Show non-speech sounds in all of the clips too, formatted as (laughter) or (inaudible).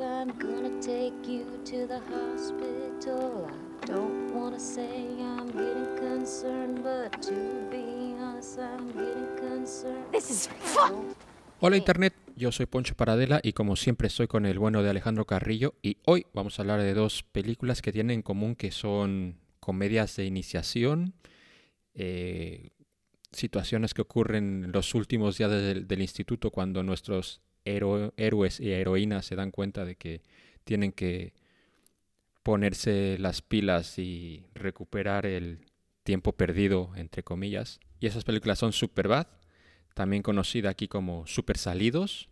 I'm gonna take you to the hospital. I don't wanna say I'm getting concerned, but to be honest, I'm getting concerned. This is fun. Hola Internet, yo soy Poncho Paradela y como siempre estoy con el bueno de Alejandro Carrillo y hoy vamos a hablar de dos películas que tienen en común que son comedias de iniciación, eh, situaciones que ocurren en los últimos días del, del instituto cuando nuestros héroe- héroes y heroínas se dan cuenta de que tienen que ponerse las pilas y recuperar el tiempo perdido, entre comillas. Y esas películas son Superbad, también conocida aquí como Super Salidos,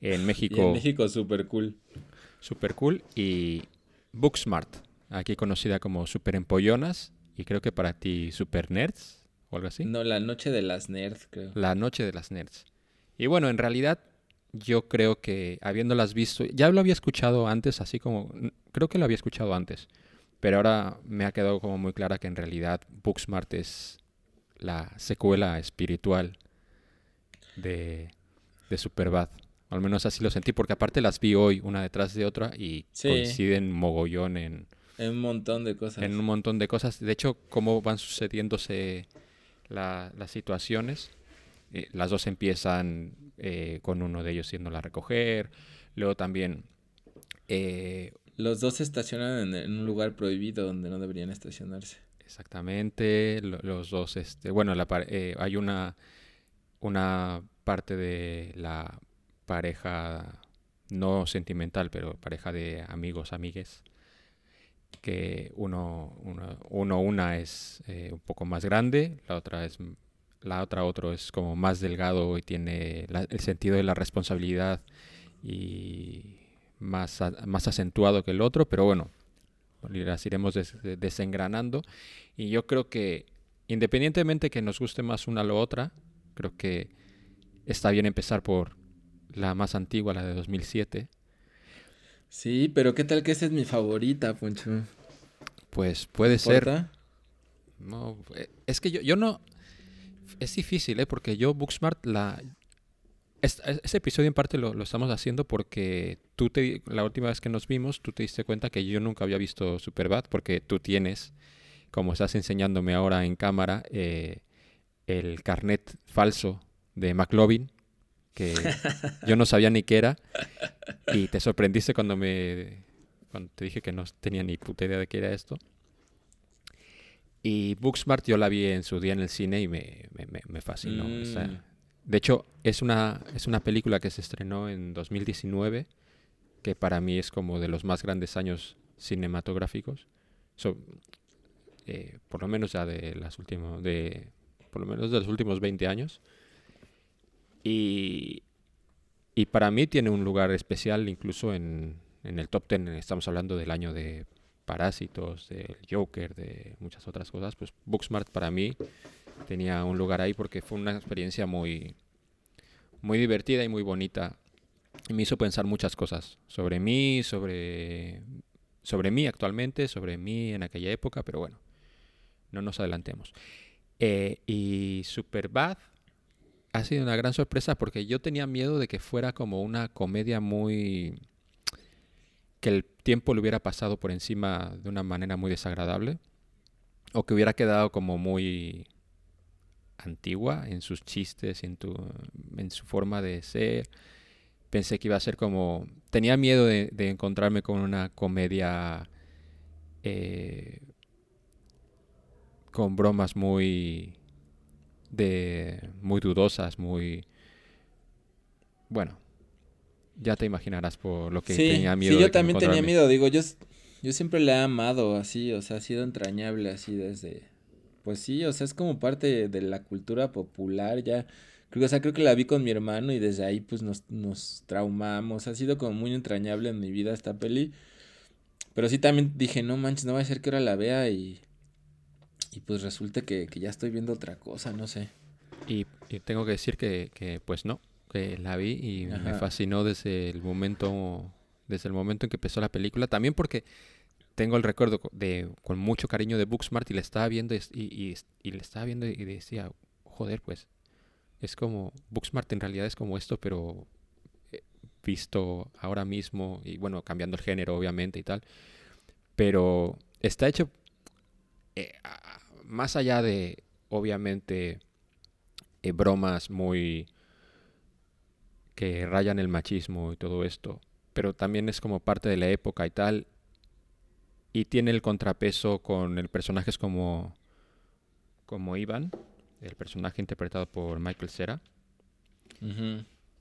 en (laughs) Y México en México súper cool. Super Cool, y Booksmart, aquí conocida como Super Empollonas, y creo que para ti Super Nerds, o algo así. No, la noche de las nerds, creo. La noche de las nerds. Y bueno, en realidad yo creo que habiéndolas visto, ya lo había escuchado antes, así como, creo que lo había escuchado antes, pero ahora me ha quedado como muy clara que en realidad Booksmart es la secuela espiritual de, de Superbad. Al menos así lo sentí, porque aparte las vi hoy una detrás de otra y Sí. coinciden mogollón en, En un montón de cosas. en un montón de cosas. De hecho, cómo van sucediéndose la- las situaciones. Eh, las dos empiezan eh, con uno de ellos yéndola a recoger. Luego también... eh, Los dos se estacionan en, en un lugar prohibido donde no deberían estacionarse. exactamente, lo- los dos... Este, bueno, la hay una, una parte de la pareja no sentimental, pero pareja de amigos, amigues, que uno, uno, uno una es eh, un poco más grande, la otra es la otra otro es como más delgado y tiene la- el sentido de la responsabilidad y más, a- más acentuado que el otro, pero bueno, las iremos des- de- desengranando y yo creo que independientemente que nos guste más una a la otra, creo que está bien empezar por la más antigua, la de 2007, Sí, pero ¿qué tal que esa es mi favorita, Poncho? pues puede ser. No, eh, es que yo, yo no... Es difícil, ¿eh? Porque yo, Booksmart, la... es- es- ese episodio en parte lo, estamos haciendo porque tú te... La última vez que nos vimos, tú te diste cuenta que yo nunca había visto Superbad porque tú tienes, como estás enseñándome ahora en cámara, eh, el carnet falso de McLovin, que yo no sabía ni qué era, y te sorprendiste cuando me... Cuando te dije que no tenía ni puta idea de qué era esto. Y Booksmart yo la vi en su día en el cine y me, me, me- me fascinó. Mm. de hecho, es una, es una película que se estrenó en 2019, que para mí es como de los más grandes años cinematográficos. So- eh, por lo menos ya de las últimas, de, por lo menos de los últimos 20 años. Y, y para mí tiene un lugar especial incluso en, en el top 10. Estamos hablando del año de Parásitos, del Joker, de muchas otras cosas. Pues Booksmart para mí tenía un lugar ahí porque fue una experiencia muy, muy divertida y muy bonita. Y me hizo pensar muchas cosas sobre mí, sobre, sobre mí actualmente, sobre mí en aquella época, pero bueno, no nos adelantemos. Eh, y Superbad ha sido una gran sorpresa porque yo tenía miedo de que fuera como una comedia muy... que el tiempo le hubiera pasado por encima de una manera muy desagradable o que hubiera quedado como muy antigua en sus chistes en, su forma de ser. Pensé que iba a ser como... Tenía miedo de, de encontrarme con una comedia eh, con bromas muy de muy dudosas, muy bueno, ya te imaginarás por lo que sí, tenía miedo sí, yo también tenía miedo. Digo, yo, yo siempre la he amado así, o sea, ha sido entrañable así desde... Pues sí, o sea, es como parte de la cultura popular ya. Creo, o sea, creo que la vi con mi hermano y desde ahí pues nos, nos traumamos. Ha sido como muy entrañable en mi vida esta peli. Pero sí también dije, no manches, no va a ser que ahora la vea y... Y pues resulta que, que ya estoy viendo otra cosa, no sé. Y, y tengo que decir que, que, pues no, que la vi y me fascinó desde el momento desde el momento en que empezó la película. También porque tengo el recuerdo de con mucho cariño de Booksmart y la estaba viendo y, y, y- y le estaba viendo y decía, joder, pues es como Booksmart en realidad es como esto, pero eh, visto ahora mismo, y bueno, cambiando el género obviamente y tal, pero está hecho eh, más allá de, obviamente, eh, bromas muy que rayan el machismo y todo esto, pero también es como parte de la época y tal, y tiene el contrapeso con el personajes como, como Ivan, el personaje interpretado por Michael Cera.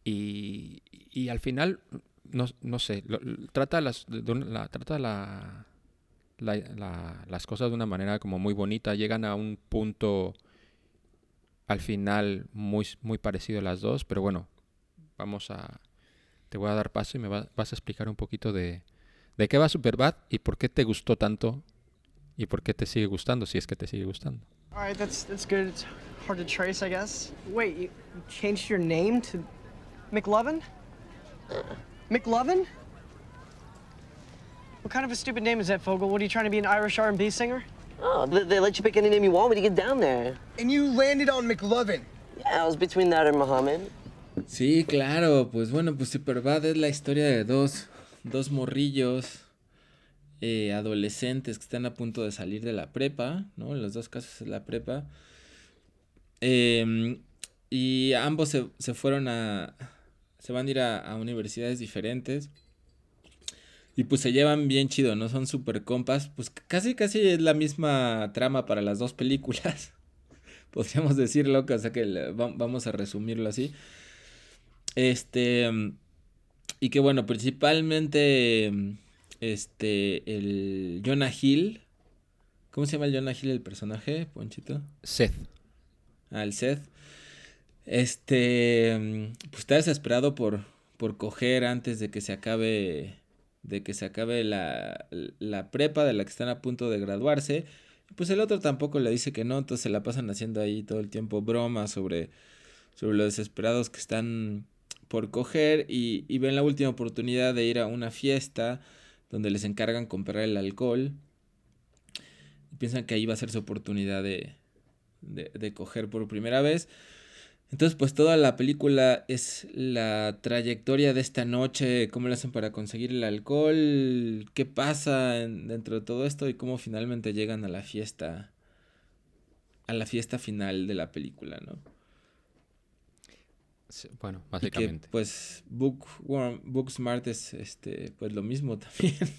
y, y, al final, no, no sé, trata, las, la, trata la, las cosas de una manera como muy bonita. Llegan a un punto al final muy, muy parecido a las dos, pero bueno, vamos a... Te voy a dar paso y me vas a explicar un poquito de, de qué va Superbad y por qué te gustó tanto y por qué te sigue gustando, si es que te sigue gustando. Alright, that's, that's good. It's hard to trace, I guess. Wait, you changed your name to McLovin? McLovin? What kind of a stupid name is that, Fogel? What are you trying to be an Irish R&B singer? Oh, they, they let you pick any name you want when you get down there. And you landed on McLovin. Yeah, I was between that and Muhammad. Sí, claro, pues bueno, pues Superbad es la historia de dos, dos morrillos eh, adolescentes que están a punto de salir de la prepa, ¿no? En los dos casos es la prepa. Eh, y ambos se, se, fueron a... se van a ir a, a universidades diferentes. Y pues se llevan bien chido, ¿no? Son super compas. Pues casi, casi es la misma trama para las dos películas. (laughs) Podríamos decirlo, o sea que vamos a resumirlo así. Este. Y que bueno, principalmente. Este. El Jonah Hill. ¿Cómo se llama el Jonah Hill el personaje, Ponchito? Seth. Ah, el Seth. Este. Pues está desesperado por. Por coger antes de que se acabe de que se acabe la, la prepa de la que están a punto de graduarse. Pues el otro tampoco le dice que no, entonces se la pasan haciendo ahí todo el tiempo bromas sobre, sobre los desesperados que están coger y, ven la última oportunidad de ir a una fiesta donde les encargan comprar el alcohol. Y piensan que ahí va a ser su oportunidad de, de, coger por primera vez. Entonces, pues toda la película es la trayectoria de esta noche, cómo le hacen para conseguir el alcohol, qué pasa dentro de todo esto y cómo finalmente llegan a la fiesta, a la fiesta final de la película, ¿no? Sí, bueno, básicamente. Que, pues Book, Booksmart es este, pues lo mismo (laughs) también.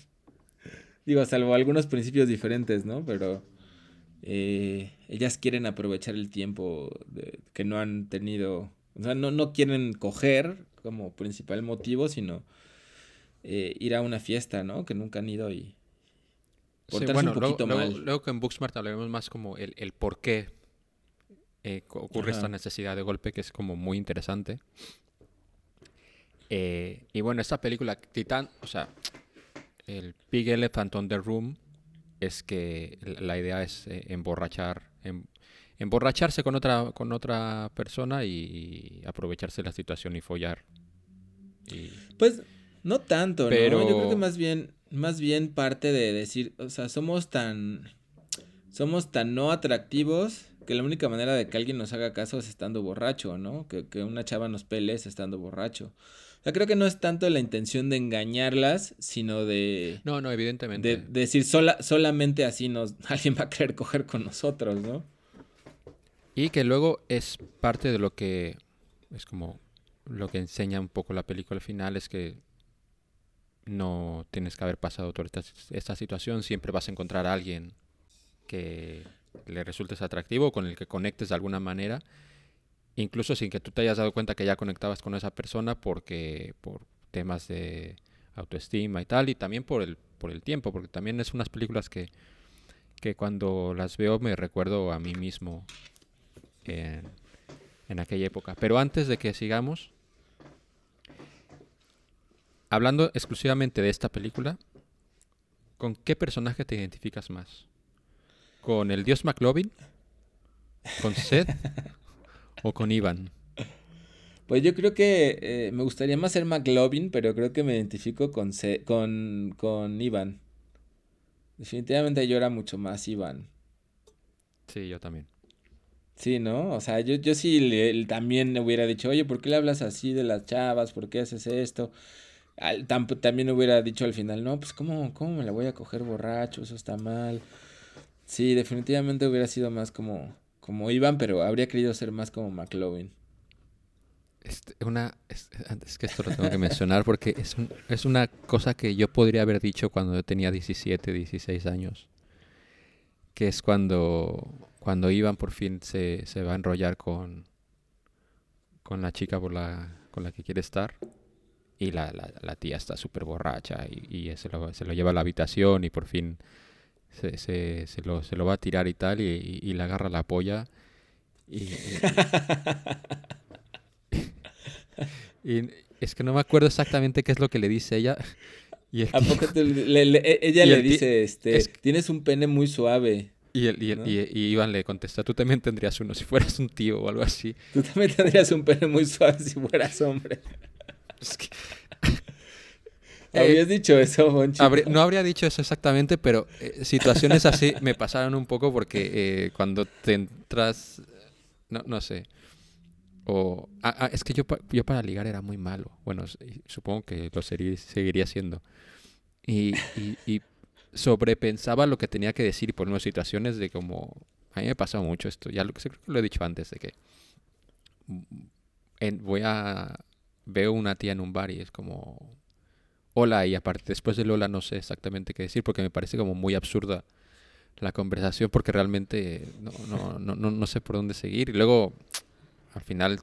Digo, salvo algunos principios diferentes, ¿no? Pero eh, ellas quieren aprovechar el tiempo de, que no han tenido, o sea, no, no quieren coger como principal motivo, sino eh, ir a una fiesta, ¿no? Que nunca han ido y sí, bueno, un poquito luego, mal. Luego, luego, que en Booksmart hablaremos más como el, el por qué eh, ocurre Ajá. esta necesidad de golpe, que es como muy interesante. Eh, y bueno, esta película, Titán, o sea, el Big Elephant on the Room, es que la idea es eh, emborrachar, em, emborracharse con otra, con otra persona y, aprovecharse de la situación y follar. Y... Pues no tanto, Pero... ¿no? Yo creo que más bien, más bien parte de decir, o sea, somos tan, somos tan no atractivos que la única manera de que alguien nos haga caso es estando borracho, ¿no? Que, que una chava nos pele es estando borracho sea, creo que no es tanto la intención de engañarlas, sino de... No, no, evidentemente. De, de decir, sola, solamente así nos, (laughs) alguien va a querer coger con nosotros, ¿no? Y que luego es parte de lo que es como lo que enseña un poco la película al final es que no tienes que haber pasado toda esta, esta situación, siempre vas a encontrar a alguien que le resultes atractivo, con el que conectes de alguna manera incluso sin que tú te hayas dado cuenta que ya conectabas con esa persona porque por temas de autoestima y tal y también por el por el tiempo porque también es unas películas que que cuando las veo me recuerdo a mí mismo en, en aquella época. Pero antes de que sigamos hablando exclusivamente de esta película con qué personaje te identificas más con el dios McLovin con Seth (laughs) o con Ivan? Pues yo creo que eh, me gustaría más ser McLovin, pero creo que me identifico con, C con, con Ivan. Definitivamente yo era mucho más Ivan. Sí, yo también. Sí, ¿no? O sea, yo, yo sí le, también le hubiera dicho, oye, ¿por qué le hablas así de las chavas? ¿Por qué haces esto? Al, también hubiera dicho al final, no, pues ¿cómo, ¿cómo me la voy a coger borracho? Eso está mal. Sí, definitivamente hubiera sido más como, como Iván, pero habría querido ser más como McLovin. Este, una, es, que esto lo tengo que mencionar porque es, es una cosa que yo podría haber dicho cuando yo tenía 17, 16 años. Que es cuando, cuando Iván por fin se, se va a enrollar con, con la chica por la, con la que quiere estar y la, la, la tía está súper borracha y, y se, lo, se, lo, lleva a la habitación y por fin se, se, se, lo, se lo va a tirar y tal y, y, le agarra la polla y, (laughs) y, es que no me acuerdo exactamente qué es lo que le dice ella (laughs) y ¿A poco le, le, e, ella le dice este es, tienes un pene muy suave y, el, y, ¿no? y, y, Iván le contesta, tú también tendrías uno si fueras un tío o algo así. Tú también tendrías un pene muy suave si fueras hombre. Es que... (laughs) Habías eh, dicho eso, Monchi. Habría, no habría dicho eso exactamente, pero eh, situaciones así me pasaron un poco porque eh, cuando te entras, no, no sé, o ah, ah, es que yo, yo para ligar era muy malo. Bueno, supongo que lo sería, seguiría siendo. Y, y, y, sobrepensaba lo que tenía que decir por unas situaciones de como a mí me pasó mucho esto. Ya lo creo que lo he dicho antes de que en, voy a veo una tía en un bar y es como hola y aparte después del hola no sé exactamente qué decir porque me parece como muy absurda la conversación porque realmente no, no, no, no, no sé por dónde seguir. Y luego al final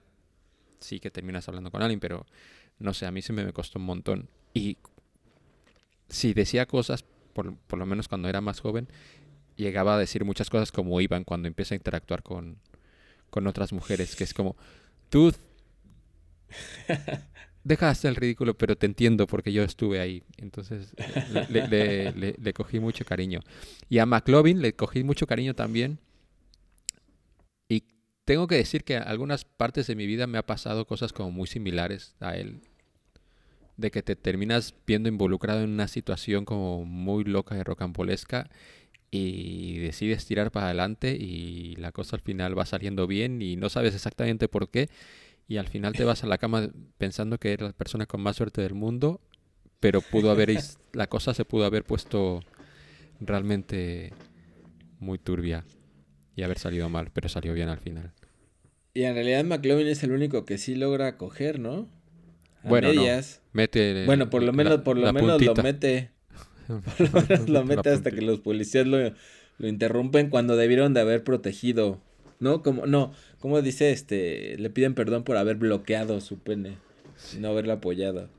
sí que terminas hablando con alguien pero no sé a mí se me, costó un montón. Y si decía cosas por, por lo menos cuando era más joven llegaba a decir muchas cosas como Iván cuando empieza a interactuar con, con otras mujeres que es como tú (laughs) deja de hacer el ridículo, pero te entiendo porque yo estuve ahí. Entonces le, le, cogí mucho cariño. Y a McLovin le cogí mucho cariño también. Y tengo que decir que algunas partes de mi vida me ha pasado cosas como muy similares a él. De que te terminas viendo involucrado en una situación como muy loca y rocambolesca y decides tirar para adelante y la cosa al final va saliendo bien y no sabes exactamente por qué y al final te vas a la cama pensando que eres la persona con más suerte del mundo, pero pudo haber (laughs) la cosa se pudo haber puesto realmente muy turbia y haber salido mal, pero salió bien al final. Y en realidad McLovin es el único que sí logra coger, ¿no? A bueno, medias. No. mete Bueno, por lo menos por lo menos lo mete. (laughs) Por lo menos lo mete hasta que los policías lo, lo interrumpen cuando debieron de haber protegido ¿no? Como, no, como dice, este, le piden perdón por haber bloqueado su pene, sí. no haberla apoyado.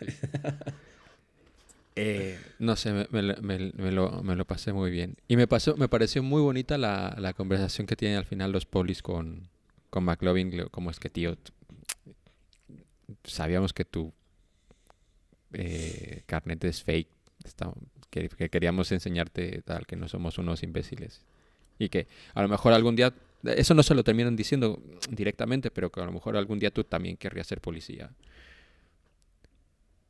(laughs) eh, no sé, me, me, me, me, lo, me lo pasé muy bien. Y me pasó, me pareció muy bonita la, la conversación que tienen al final los polis con, con McLovin, como es que, tío, sabíamos que tu eh, carnet es fake, está, que, que queríamos enseñarte tal, que no somos unos imbéciles. Y que a lo mejor algún día eso no se lo terminan diciendo directamente, pero que a lo mejor algún día tú también querrías ser policía.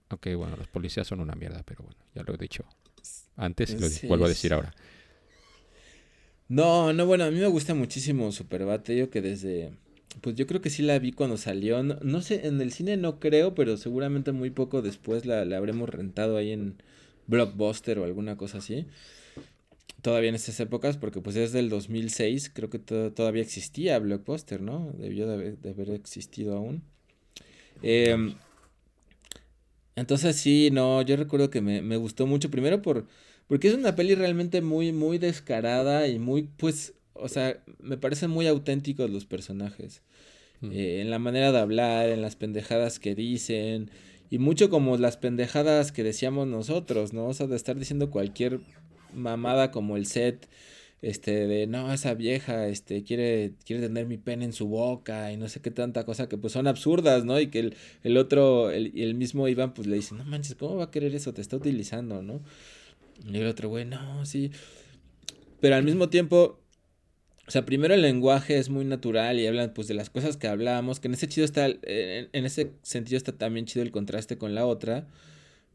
Aunque bueno, los policías son una mierda, pero bueno, ya lo he dicho antes y lo sí, vuelvo a decir ahora. No, no, bueno, a mí me gusta muchísimo Superbate, yo que desde... Pues yo creo que sí la vi cuando salió, no, no sé, en el cine no creo, pero seguramente muy poco después la, la habremos rentado ahí en Blockbuster o alguna cosa así todavía en esas épocas, porque pues desde el 2006 creo que to todavía existía Blockbuster, ¿no? Debió de haber, de haber existido aún. Eh, entonces sí, no, yo recuerdo que me, me, gustó mucho, primero por, porque es una peli realmente muy, muy descarada y muy, pues, o sea, me parecen muy auténticos los personajes. Mm. Eh, en la manera de hablar, en las pendejadas que dicen, y mucho como las pendejadas que decíamos nosotros, ¿no? O sea, de estar diciendo cualquier mamada como el set este de no esa vieja este quiere quiere tener mi pene en su boca y no sé qué tanta cosa que pues son absurdas no y que el, el otro el, el mismo Iván pues le dice no manches cómo va a querer eso te está utilizando no y el otro güey no sí pero al mismo tiempo o sea, primero el lenguaje es muy natural y hablan pues de las cosas que hablábamos, que en ese chido está, en, en ese sentido está también chido el contraste con la otra,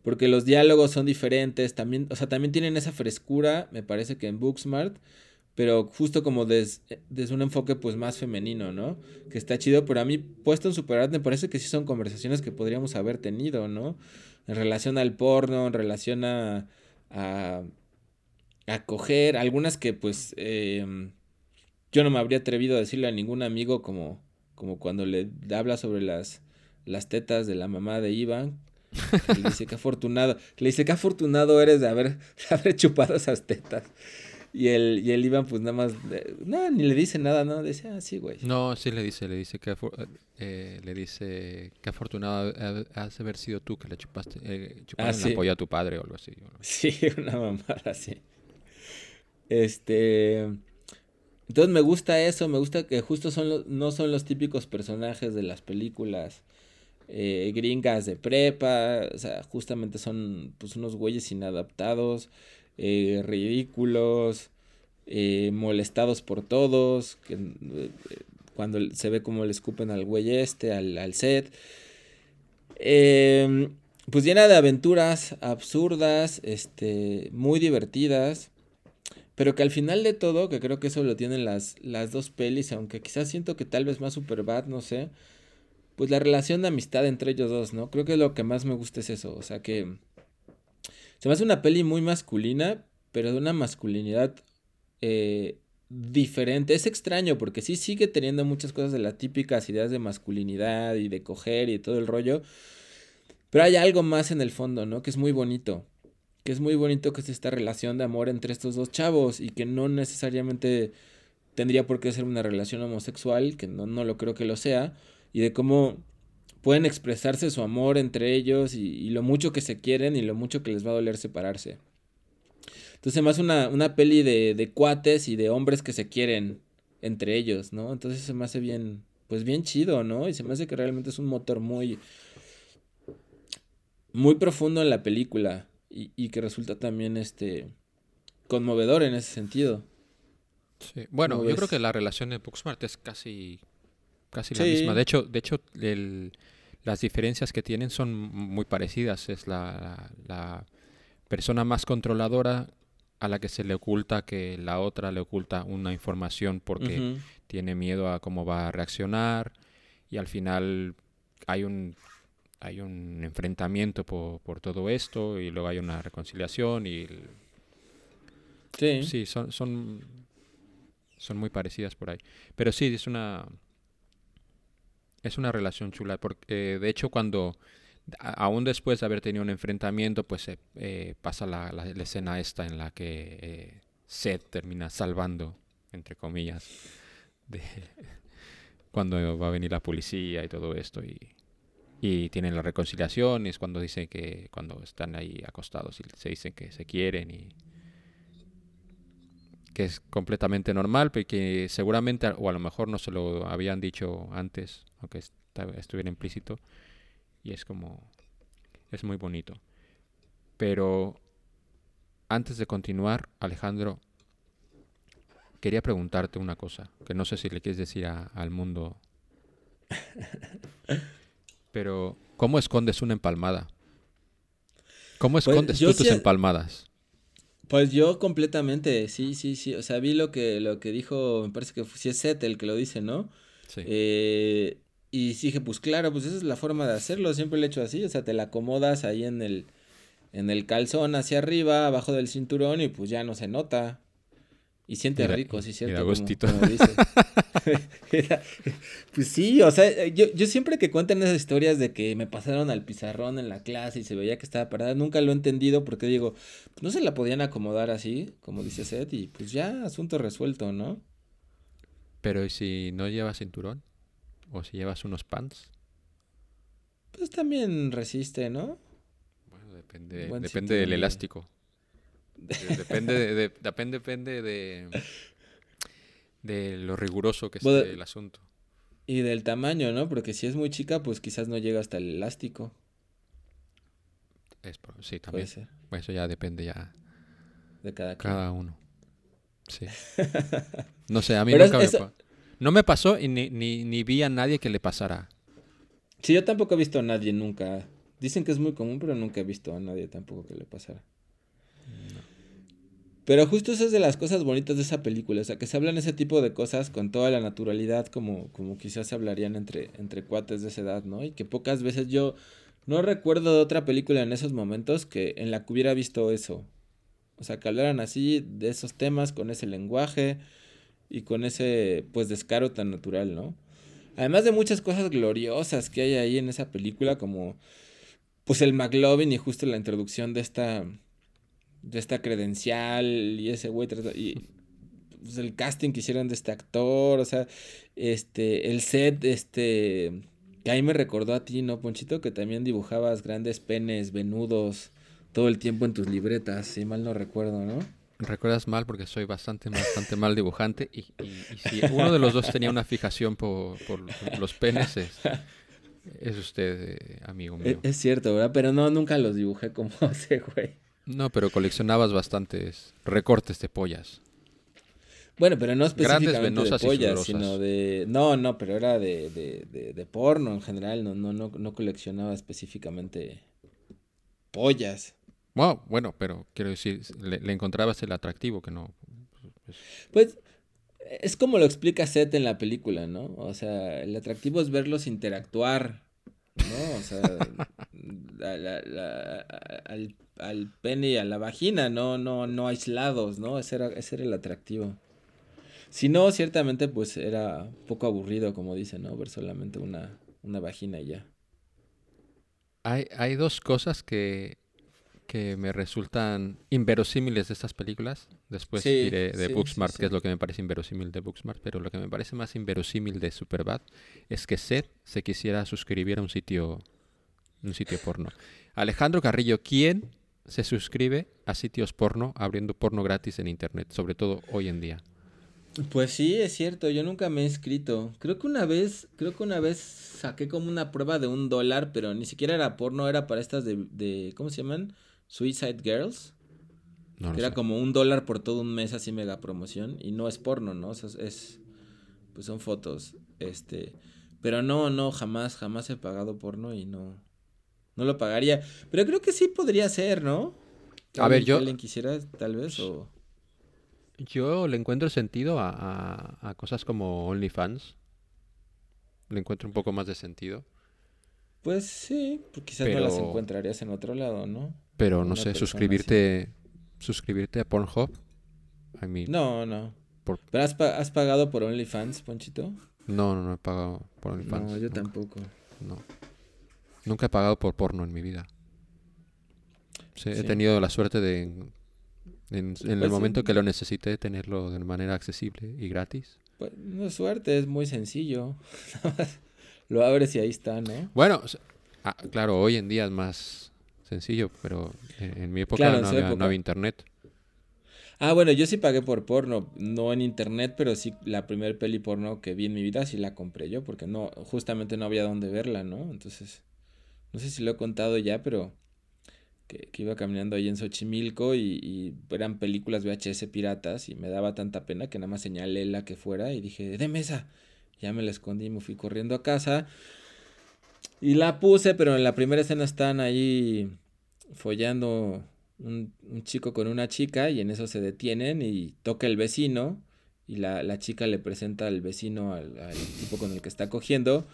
porque los diálogos son diferentes, también, o sea, también tienen esa frescura, me parece que en Booksmart, pero justo como des- desde un enfoque pues más femenino, ¿no? Que está chido, pero a mí puesto en Superart me parece que sí son conversaciones que podríamos haber tenido, ¿no? En relación al porno, en relación a, a, a coger, algunas que pues eh, yo no me habría atrevido a decirle a ningún amigo como, como cuando le habla sobre las, las tetas de la mamá de Iván. Le dice que afortunado, le dice que afortunado eres de haber, de haber chupado esas tetas. Y el, y el Iván, pues nada más, no, ni le dice nada, ¿no? Dice, ah, sí, güey. No, sí le dice, le dice que eh, le dice que afortunado ha- has haber sido tú que le chupaste, eh, chuparon Ah, sí. polla a tu padre o algo así. ¿no? (laughs) Sí, una mamada así. Este. Entonces me gusta eso, me gusta que justo son los, no son los típicos personajes de las películas eh, gringas de prepa, o sea, justamente son pues unos güeyes inadaptados, eh, ridículos, eh, molestados por todos, que, eh, cuando se ve como le escupen al güey este, al, al set. Em, pues llena de aventuras absurdas, este, muy divertidas, pero que al final de todo, que creo que eso lo tienen las, las dos pelis, aunque quizás siento que tal vez más Superbad, no sé, pues la relación de amistad entre ellos dos, ¿no? Creo que lo que más me gusta es eso, o sea que se me hace una peli muy masculina, pero de una masculinidad eh, diferente. Es extraño porque sí sigue teniendo muchas cosas de las típicas ideas de masculinidad y de coger y todo el rollo. Pero hay algo más en el fondo, ¿no? Que es muy bonito. Que es muy bonito que es esta relación de amor entre estos dos chavos y que no necesariamente tendría por qué ser una relación homosexual, que no, no lo creo que lo sea, y de cómo pueden expresarse su amor entre ellos y, y lo mucho que se quieren y lo mucho que les va a doler separarse. Entonces más una, una peli de, de cuates y de hombres que se quieren entre ellos, ¿no? Entonces se me hace bien, pues bien chido, ¿no? Y se me hace que realmente es un motor muy, muy profundo en la película y, y que resulta también, este, conmovedor en ese sentido. Sí. Bueno, ¿Cómo yo creo que la relación de Booksmart es casi, casi la misma. De hecho, de hecho el- las diferencias que tienen son muy parecidas. Es la, la persona más controladora a la que se le oculta que la otra le oculta una información porque tiene miedo a cómo va a reaccionar y al final hay un hay un enfrentamiento por, por todo esto y luego hay una reconciliación y el- Sí. sí son son son muy parecidas por ahí pero sí es una es una relación chula porque eh, de hecho cuando aún después de haber tenido un enfrentamiento pues eh, eh, pasa la escena esta en la que eh, Seth termina salvando entre comillas de (laughs) cuando va a venir la policía y todo esto y, y tienen la reconciliación y es cuando dicen que cuando están ahí acostados y se dicen que se quieren y que es completamente normal pero que seguramente o a lo mejor no se lo habían dicho antes aunque estuviera implícito y es como es muy bonito pero antes de continuar Alejandro quería preguntarte una cosa que no sé si le quieres decir a- al mundo (laughs) pero ¿cómo escondes una empalmada? ¿Cómo escondes Pues yo tú tus empalmadas? Pues yo completamente, sí, sí, sí. O sea, vi lo que, lo que dijo, me parece que fue, si es Seth el que lo dice, ¿no? Sí. Eh, y sí dije, pues claro, pues esa es la forma de hacerlo. Siempre lo he hecho así. O sea, te la acomodas ahí en el, en el calzón hacia arriba, abajo del cinturón, y pues ya no se nota. Y siente rico, sí, y cierto. da como- gustito. como dice. (laughs) Era- pues sí, o sea, yo, yo siempre que cuentan esas historias de que me pasaron al pizarrón en la clase y se veía que estaba parada, nunca lo he entendido porque digo, pues no se la podían acomodar así, como dice Seth, y pues ya, asunto resuelto, ¿no? Pero ¿y si no llevas cinturón? ¿O si llevas unos pants? Pues también resiste, ¿no? Bueno, depende, Buen depende del elástico. De- Depende de, de- depende, depende de, de lo riguroso que esté Bueno, el asunto. Y del tamaño, ¿no? Porque si es muy chica, pues quizás no llega hasta el elástico. Es sí, Puede también. ser, Bueno, Eso ya depende ya de cada cada uno. Sí. (laughs) No sé, a mí Pero nunca es- me eso- No me pasó y ni, ni, ni vi a nadie que le pasara. Sí, yo tampoco he visto a nadie nunca. Dicen que es muy común, pero nunca he visto a nadie tampoco que le pasara. Pero justo eso es de las cosas bonitas de esa película, o sea, que se hablan ese tipo de cosas con toda la naturalidad como, como quizás se hablarían entre, entre cuates de esa edad, ¿no? Y que pocas veces yo no recuerdo de otra película en esos momentos que en la que hubiera visto eso. O sea, que hablaran así de esos temas, con ese lenguaje y con ese, pues, descaro tan natural, ¿no? Además de muchas cosas gloriosas que hay ahí en esa película, como, pues, el McLovin y justo la introducción de esta de esta credencial y ese güey y pues, el casting que hicieron de este actor, o sea, este el set este que ahí me recordó a ti, ¿no, Ponchito? Que también dibujabas grandes penes venudos todo el tiempo en tus libretas, si mal no recuerdo, ¿no? Recuerdas mal porque soy bastante, bastante mal dibujante y, y, si uno de los dos tenía una fijación por, por los penes es, es usted, eh, amigo e, mío. Es, cierto, ¿verdad? Pero no, nunca los dibujé como (laughs) ese güey. No, pero coleccionabas bastantes recortes de pollas. Bueno, pero no específicamente de pollas, sino de... No, no, pero era de, de, de, porno en general, no, no, no, no coleccionaba específicamente pollas. Bueno, bueno, pero quiero decir, le, encontrabas el atractivo que no... Pues, pues es como lo explica Seth en la película, ¿no? O sea, el atractivo es verlos interactuar, ¿no? O sea, al, al, pene y a la vagina, no, no, no aislados, ¿no? Ese era, ese era el atractivo. Si no, ciertamente, pues era poco aburrido, como dicen, ¿no? Ver solamente una, una vagina y ya. Hay, hay dos cosas que, que me resultan inverosímiles de estas películas. Después diré de Booksmart, que es lo que me parece inverosímil de Booksmart. Pero lo que me parece más inverosímil de Superbad es que Seth se quisiera suscribir a un sitio, un sitio porno. Alejandro Carrillo, ¿quién se suscribe a sitios porno abriendo porno gratis en internet? Sobre todo hoy en día. Pues sí, es cierto, yo nunca me he inscrito. Creo que una vez, creo que una vez saqué como una prueba de un dólar, pero ni siquiera era porno, era para estas de, de ¿cómo se llaman? Suicide Girls. No que era como un dólar por todo un mes así mega promoción. Y no es porno, ¿no? O sea, es, pues son fotos. Este, pero no, no, jamás, jamás he pagado porno y no, no lo pagaría. Pero creo que sí podría ser, ¿no? A ver, yo... ¿Alguien quisiera, tal vez, o... Yo le encuentro sentido a, a, cosas como OnlyFans. Le encuentro un poco más de sentido. Pues sí, pues quizás no las encontrarías en otro lado, ¿no? Pero no sé, suscribirte suscribirte a Pornhub. no, no. ¿Pero has, pagado por OnlyFans, Ponchito? No, no, no he pagado por OnlyFans. No, yo tampoco. No. Nunca he pagado por porno en mi vida. Sí, He tenido la suerte de en, el pues momento que lo necesité tenerlo de manera accesible y gratis. Pues no suerte, es muy sencillo. (laughs) lo abres y ahí está, ¿no? Bueno, ah, claro, hoy en día es más sencillo, pero en, mi época, no, había, internet. Ah, bueno, yo sí pagué por porno, no en internet, pero sí la primer peli porno que vi en mi vida sí la compré yo, porque no, justamente no había dónde verla, ¿no? Entonces, no sé si lo he contado ya, pero que, iba caminando ahí en Xochimilco y, eran películas VHS piratas y me daba tanta pena que nada más señalé la que fuera y dije, de mesa. Ya me la escondí y me fui corriendo a casa. Y la puse, pero en la primera escena están ahí follando un, chico con una chica y en eso se detienen y toca el vecino y la, chica le presenta al vecino al, tipo con el que está cogiendo,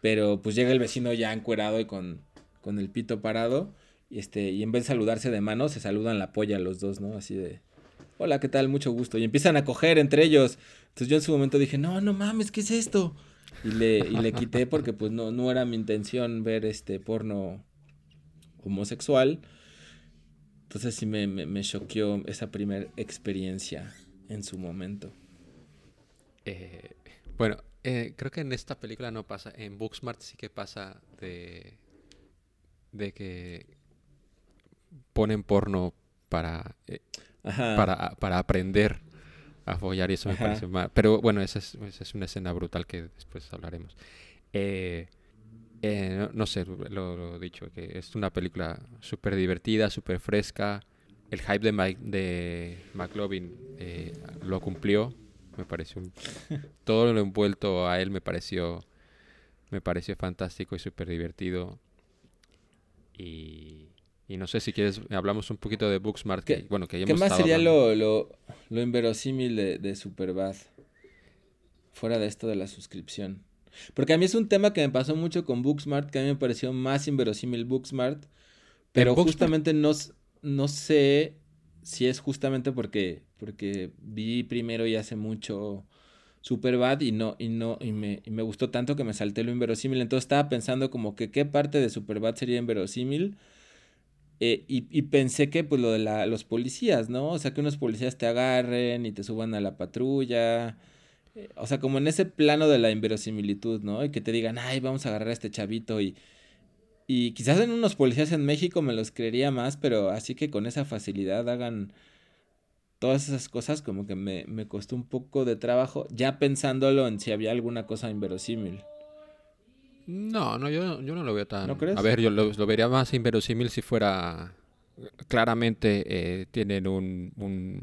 pero pues llega el vecino ya encuerado y con, con el pito parado y, este, y en vez de saludarse de mano, se saludan la polla los dos, ¿no? Así de, hola, ¿qué tal? Mucho gusto. Y empiezan a coger entre ellos. Entonces yo en su momento dije, no, no mames, ¿qué es esto? Y le, y le quité porque pues no, no era mi intención ver este porno homosexual. Entonces sí me, me, choqueó esa primera experiencia en su momento. Eh, bueno, eh, creo que en esta película no pasa. En Booksmart sí que pasa de, de que ponen porno para, eh, para, para, aprender a follar y eso me parece mal. Pero bueno, esa es, esa es, una escena brutal que después hablaremos. Eh, eh, no, sé, lo, dicho, que es una película súper divertida, súper fresca. El hype de, Mike, de McLovin lo cumplió. Me pareció (laughs) todo lo envuelto a él me pareció me pareció fantástico y súper divertido. Y, Y no sé si quieres, hablamos un poquito de Booksmart, que, ¿Qué- bueno, que ya ¿Qué hemos más sería lo, lo, lo inverosímil de, de Superbad? Fuera de esto de la suscripción. Porque a mí es un tema que me pasó mucho con Booksmart, que a mí me pareció más inverosímil Booksmart. Pero Booksmart- justamente no sé si es justamente porque, porque vi primero y hace mucho Superbad y no, y no, y me, y me gustó tanto que me salté lo inverosímil. Entonces estaba pensando como que qué parte de Superbad sería inverosímil. Eh, y, y pensé que pues lo de la, los policías, ¿no? O sea, que unos policías te agarren y te suban a la patrulla. eh, o sea, como en ese plano de la inverosimilitud, ¿no? Y que te digan, ay, vamos a agarrar a este chavito y... Y quizás en unos policías en México me los creería más, pero así que con esa facilidad hagan todas esas cosas como que me, me costó un poco de trabajo, ya pensándolo en si había alguna cosa inverosímil. No, no, yo, yo no lo veo tan... ¿No crees? A ver, yo lo, lo vería más inverosímil si fuera... Claramente eh, tienen un, un,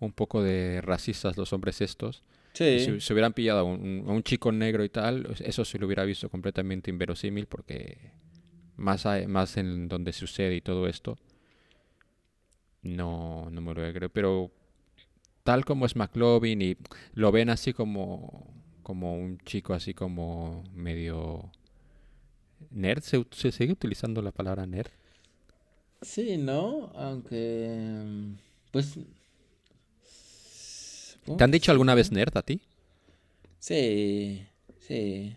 un poco de racistas los hombres estos. Sí. Si se hubieran pillado a un, a un chico negro y tal, eso se lo hubiera visto completamente inverosímil porque más, a- más en donde sucede y todo esto, no, no me lo creo. Pero tal como es McLovin y lo ven así como, como un chico así como medio nerd, ¿se, sigue utilizando la palabra nerd? Sí, ¿no? Aunque... Pues... ¿Te han dicho alguna vez nerd a ti? Sí, sí,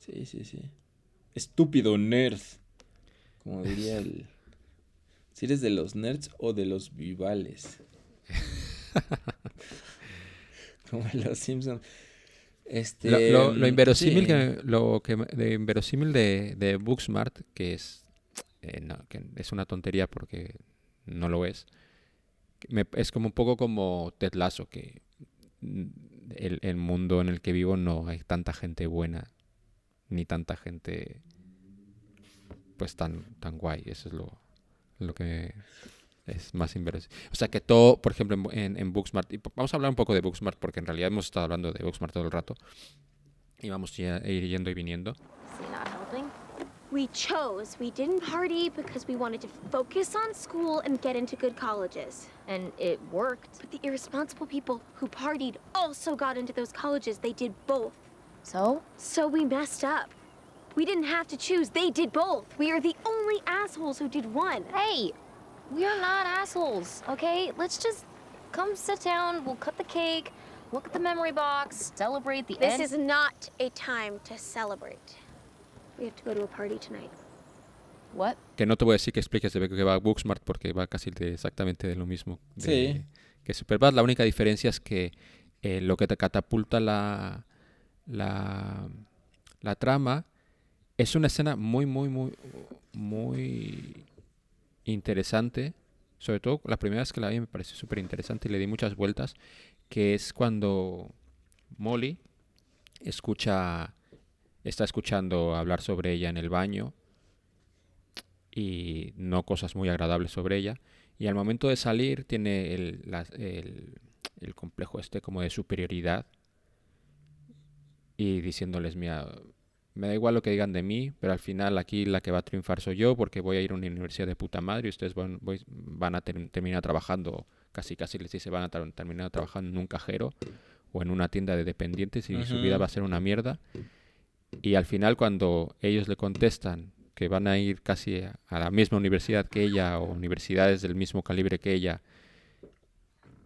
sí, sí, sí. Estúpido nerd. Como diría el... (laughs) Si eres de los nerds o de los vivales. (laughs) Como en los Simpsons. Este... Lo, lo- lo mm, inverosímil sí. que lo que me- de inverosímil de, de Booksmart, que es eh, no, que es una tontería porque no lo es. me- es como un poco como Ted Lasso, que mm, el, el mundo en el que vivo no hay tanta gente buena ni tanta gente pues tan tan guay. Eso es lo, lo que es más inverosímil. O sea que todo, por ejemplo, en, en, en Booksmart, y vamos a hablar un poco de Booksmart porque en realidad hemos estado hablando de Booksmart todo el rato y vamos ya a ir yendo y viniendo. See, not helping. We chose. We didn't party because we wanted to focus on school and get into good colleges. And it worked. But the irresponsible people who partied also got into those colleges. They did both. So? So we messed up. We didn't have to choose. They did both. We are the only assholes who did one. Hey, we are not assholes, okay? Let's just come sit down, we'll cut the cake, look at the memory box, celebrate the This end. is not a time to celebrate. We have to go to a party tonight. What? Que no te voy a decir que expliques de qué va Booksmart porque va casi de exactamente de lo mismo de- Sí. que Superbad. La única diferencia es que eh, lo que te catapulta la, la, la trama es una escena muy, muy, muy, muy interesante. Sobre todo la primera vez que la vi me pareció súper interesante y le di muchas vueltas. Que es cuando Molly escucha, está escuchando hablar sobre ella en el baño y no cosas muy agradables sobre ella. Y al momento de salir tiene el, el complejo este como de superioridad y diciéndoles, mira, me da igual lo que digan de mí, pero al final aquí la que va a triunfar soy yo porque voy a ir a una universidad de puta madre y ustedes van, voy- van a ter- terminar trabajando, casi casi les dice, van a ter- terminar trabajando en un cajero o en una tienda de dependientes y su vida va a ser una mierda. Y al final cuando ellos le contestan que van a ir casi a, a la misma universidad que ella o universidades del mismo calibre que ella,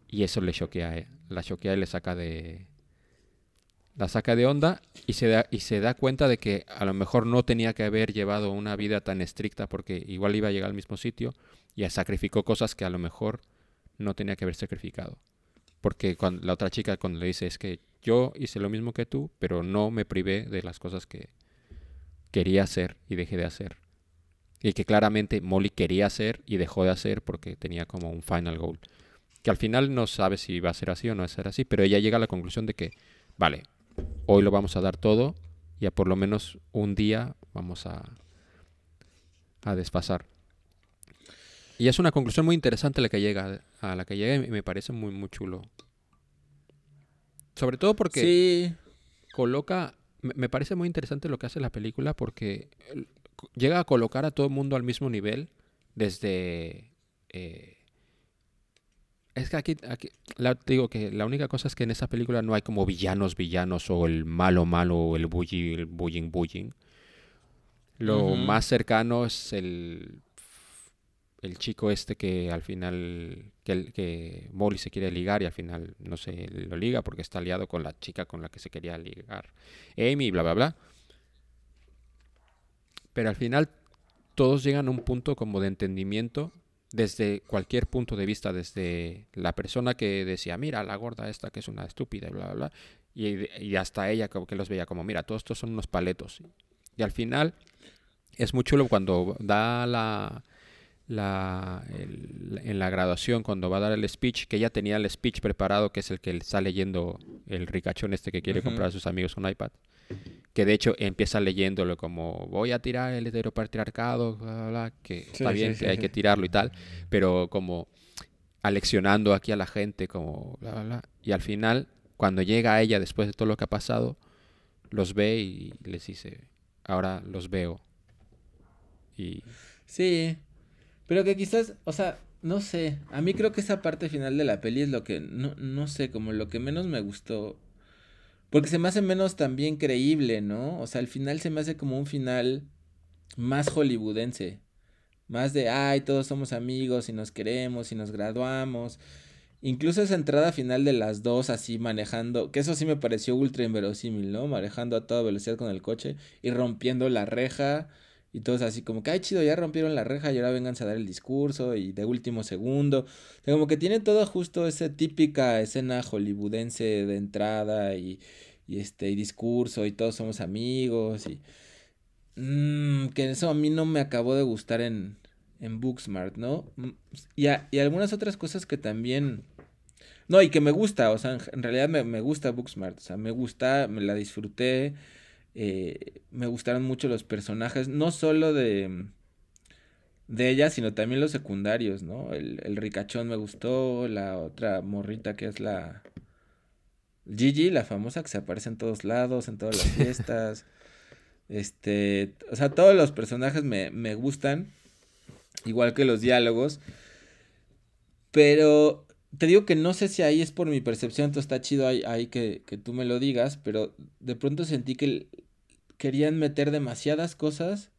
y eso le choquea, eh, la choquea y le saca de la saca de onda y se da y se da cuenta de que a lo mejor no tenía que haber llevado una vida tan estricta porque igual iba a llegar al mismo sitio y sacrificó cosas que a lo mejor no tenía que haber sacrificado. Porque la otra chica cuando le dice es que yo hice lo mismo que tú, pero no me privé de las cosas que quería hacer y dejé de hacer. Y que claramente Molly quería hacer y dejó de hacer porque tenía como un final goal. Que al final no sabe si va a ser así o no va a ser así, pero ella llega a la conclusión de que, vale, hoy lo vamos a dar todo y a por lo menos un día vamos a, a desfasar. Y es una conclusión muy interesante la que llega, a la que llega y me parece muy, muy chulo. Sobre todo porque Sí, coloca, me, parece muy interesante lo que hace la película porque llega a colocar a todo el mundo al mismo nivel, desde... eh, es que aquí, aquí la- digo que la única cosa es que en esa película no hay como villanos, villanos o el malo, malo o el bullying, el bullying, bullying. Lo más cercano es el, el chico este que al final, que, que Molly se quiere ligar y al final no se lo liga porque está aliado con la chica con la que se quería ligar Amy, bla, bla, bla. Pero al final todos llegan a un punto como de entendimiento desde cualquier punto de vista, desde la persona que decía, mira, la gorda esta que es una estúpida, y bla, bla, bla, y, y hasta ella como que los veía como, mira, todos estos son unos paletos. Y al final es muy chulo cuando da la, la el- en la graduación, cuando va a dar el speech, que ella tenía el speech preparado, que es el que está leyendo el ricachón este que quiere comprar a sus amigos un iPad. Que de hecho empieza leyéndolo como voy a tirar el heteropatriarcado, bla, bla, bla", que está bien, sí, que hay que tirarlo y tal, pero como aleccionando aquí a la gente, como bla, bla, bla. Y al final, cuando llega a ella después de todo lo que ha pasado, los ve y les dice, ahora los veo. Y Sí, pero que quizás, o sea, no sé, a mí creo que esa parte final de la peli es lo que, no, no sé, como lo que menos me gustó, porque se me hace menos también creíble, ¿no? O sea, al final se me hace como un final más hollywoodense, más de, ay, todos somos amigos y nos queremos y nos graduamos. Incluso esa entrada final de las dos así manejando, que eso sí me pareció ultra inverosímil, ¿no? Manejando a toda velocidad con el coche y rompiendo la reja y todos así como que, ay, chido, ya rompieron la reja y ahora vénganse a dar el discurso y de último segundo. O como que tiene todo justo esa típica escena hollywoodense de entrada y, y este, y discurso y todos somos amigos y... mm, que eso a mí no me acabó de gustar en, en Booksmart, ¿no? Mm, Y, a- y algunas otras cosas que también... No, y que me gusta, o sea, en, en realidad me, me gusta Booksmart, o sea, me gusta, me la disfruté, eh, me gustaron mucho los personajes, no solo de, de ella, sino también los secundarios, ¿no? El, el ricachón me gustó, la otra morrita que es la Gigi, la famosa que se aparece en todos lados, en todas las (laughs) fiestas. Este, o sea, todos los personajes me, me gustan, igual que los diálogos. Pero te digo que no sé si ahí es por mi percepción, entonces está chido ahí, ahí que, que tú me lo digas, pero de pronto sentí que querían meter demasiadas cosas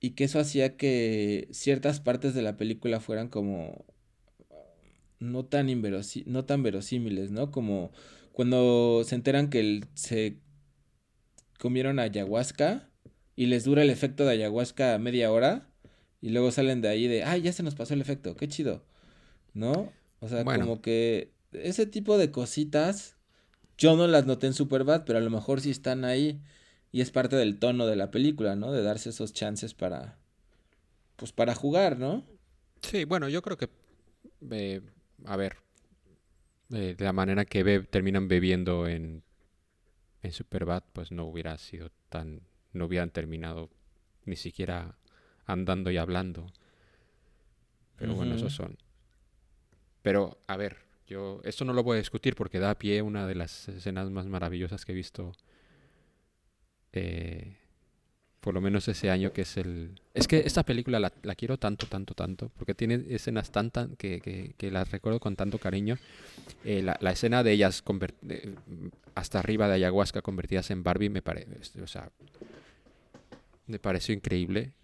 y que eso hacía que ciertas partes de la película fueran como no tan inverosí- no tan verosímiles, ¿no? Como cuando se enteran que el- se comieron ayahuasca y les dura el efecto de ayahuasca media hora y luego salen de ahí de, ay, ya se nos pasó el efecto, qué chido, ¿no? O sea, Bueno. como que ese tipo de cositas yo no las noté en Superbad, pero a lo mejor sí están ahí y es parte del tono de la película, ¿no? De darse esos chances para, pues para jugar, ¿no? Sí, bueno, yo creo que, eh, a ver, eh, de la manera que be- terminan bebiendo en, en Superbad, pues no hubiera sido tan, no hubieran terminado ni siquiera andando y hablando. Pero bueno, esos son. Pero, a ver, yo, esto no lo voy a discutir porque da pie a una de las escenas más maravillosas que he visto. eh, por lo menos ese año que es el... Es que esta película la, quiero tanto, tanto, tanto, porque tiene escenas tan, tan, que, que, que las recuerdo con tanto cariño. Eh, la, escena de ellas hasta arriba de ayahuasca convertidas en Barbie me parece, o sea, me pareció increíble.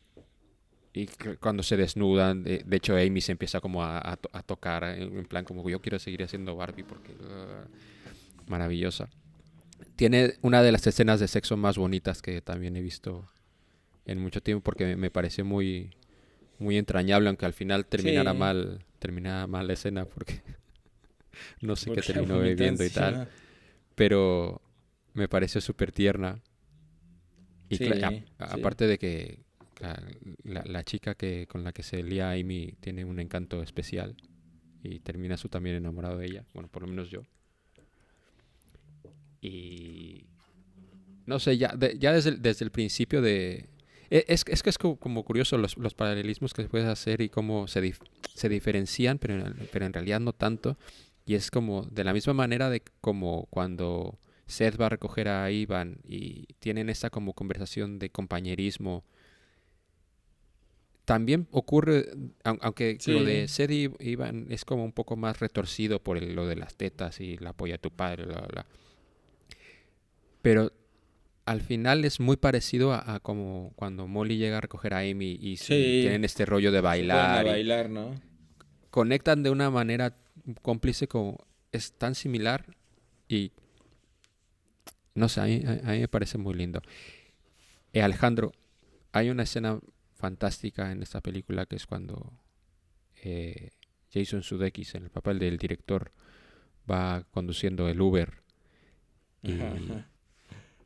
Y cuando se desnudan, de, de hecho Amy se empieza como a, a a tocar, en, en plan como yo quiero seguir haciendo Barbie porque... uh, maravillosa. Tiene una de las escenas de sexo más bonitas que también he visto en mucho tiempo porque me, me pareció muy muy entrañable aunque al final terminara Sí. mal terminara mal la escena porque (laughs) no sé qué terminó bebiendo y tal pero me pareció súper tierna y Sí, a- sí. aparte de que la, chica que con la que se lía Amy tiene un encanto especial y termina su también enamorado de ella bueno por lo menos yo. Y no sé ya de- ya desde desde el principio de e- es, es que es co- como curioso los, los paralelismos que se puede hacer y cómo se, se diferencian pero en, pero en realidad no tanto. Y es como de la misma manera de como cuando Seth va a recoger a Ivan y tienen esta como conversación de compañerismo también ocurre, au- aunque lo de ser Iván es como un poco más retorcido por el- lo de las tetas y la polla de tu padre, bla, bla, bla. Pero al final es muy parecido a, a como cuando Molly llega a recoger a Amy y Sí. tienen este rollo de a bailar. bailar, ¿no? conectan de una manera cómplice como es tan similar y no sé, a mí, a- a mí me parece muy lindo. Eh, Alejandro, hay una escena fantástica en esta película que es cuando eh, Jason Sudeikis, en el papel del director, va conduciendo el Uber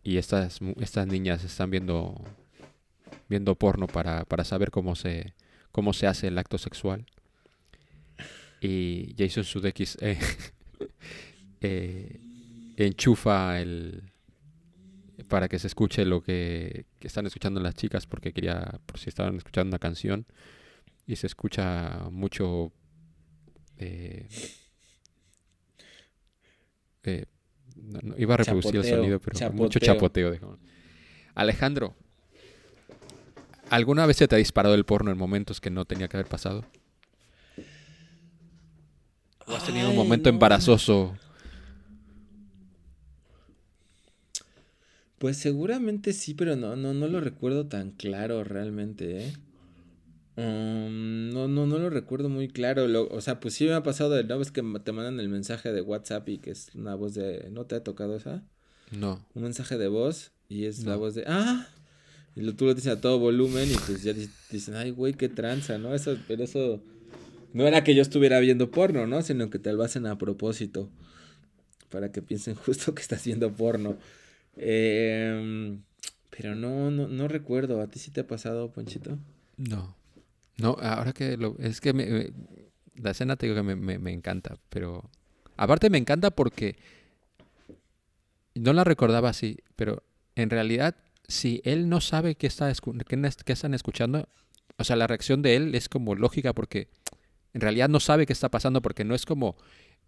y, estas, estas niñas están viendo viendo porno para, para saber cómo se cómo se hace el acto sexual. Y Jason Sudeikis eh, (laughs) eh, enchufa el para que se escuche lo que, que están escuchando las chicas porque quería por si estaban escuchando una canción y se escucha mucho eh, eh, no- no, iba a reproducir el sonido pero mucho chapoteo. digamos. Alejandro ¿alguna vez se te ha disparado el porno en momentos que no tenía que haber pasado? ¿O has tenido un momento no. embarazoso? Pues seguramente sí, pero no, no, no lo recuerdo tan claro realmente, ¿eh? Um, no, no, no lo recuerdo muy claro. Lo- o sea, pues sí me ha pasado de no ves que te mandan el mensaje de WhatsApp y que es una voz de. ¿No te ha tocado esa? No. Un mensaje de voz y es la voz de. ¡Ah! Y lo, tú lo dices a todo volumen y pues ya di- dicen, ay, güey, qué tranza, ¿no? Eso, pero eso. No era que yo estuviera viendo porno, ¿no? Sino que te lo hacen a propósito. Para que piensen (laughs) justo que estás viendo porno. Em, pero no, no, no recuerdo. ¿A ti sí te ha pasado, Ponchito? No. No, ahora que lo... Es que me- me- la escena te digo que me, me- me encanta, pero... Aparte me encanta porque... No la recordaba así, pero en realidad, si él no sabe qué, está qué, están escuchando, o sea, la reacción de él es como lógica porque en realidad no sabe qué está pasando porque no es como...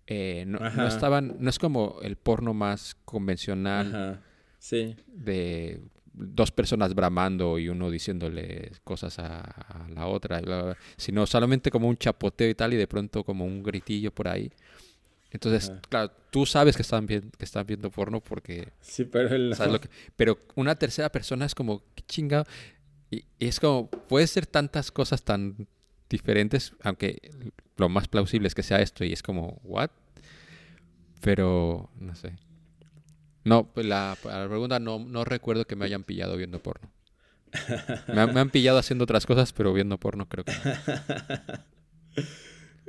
eh, no, estaban... No es como el porno más convencional Ajá. Sí. de dos personas bramando y uno diciéndole cosas a, a la otra, bla, bla, sino solamente como un chapoteo y tal, y de pronto como un gritillo por ahí. Entonces, Ajá. claro, tú sabes que están, viendo, que están viendo porno porque Sí, pero él no. sabes lo que... Pero una tercera persona es como, qué chingado. Y, y es como, puede ser tantas cosas tan diferentes, aunque lo más plausible es que sea esto y es como, ¿what? Pero, no sé. No, pues la, la pregunta no, no recuerdo que me hayan pillado viendo porno. (laughs) Me, han- me han pillado haciendo otras cosas, pero viendo porno creo que no. (laughs)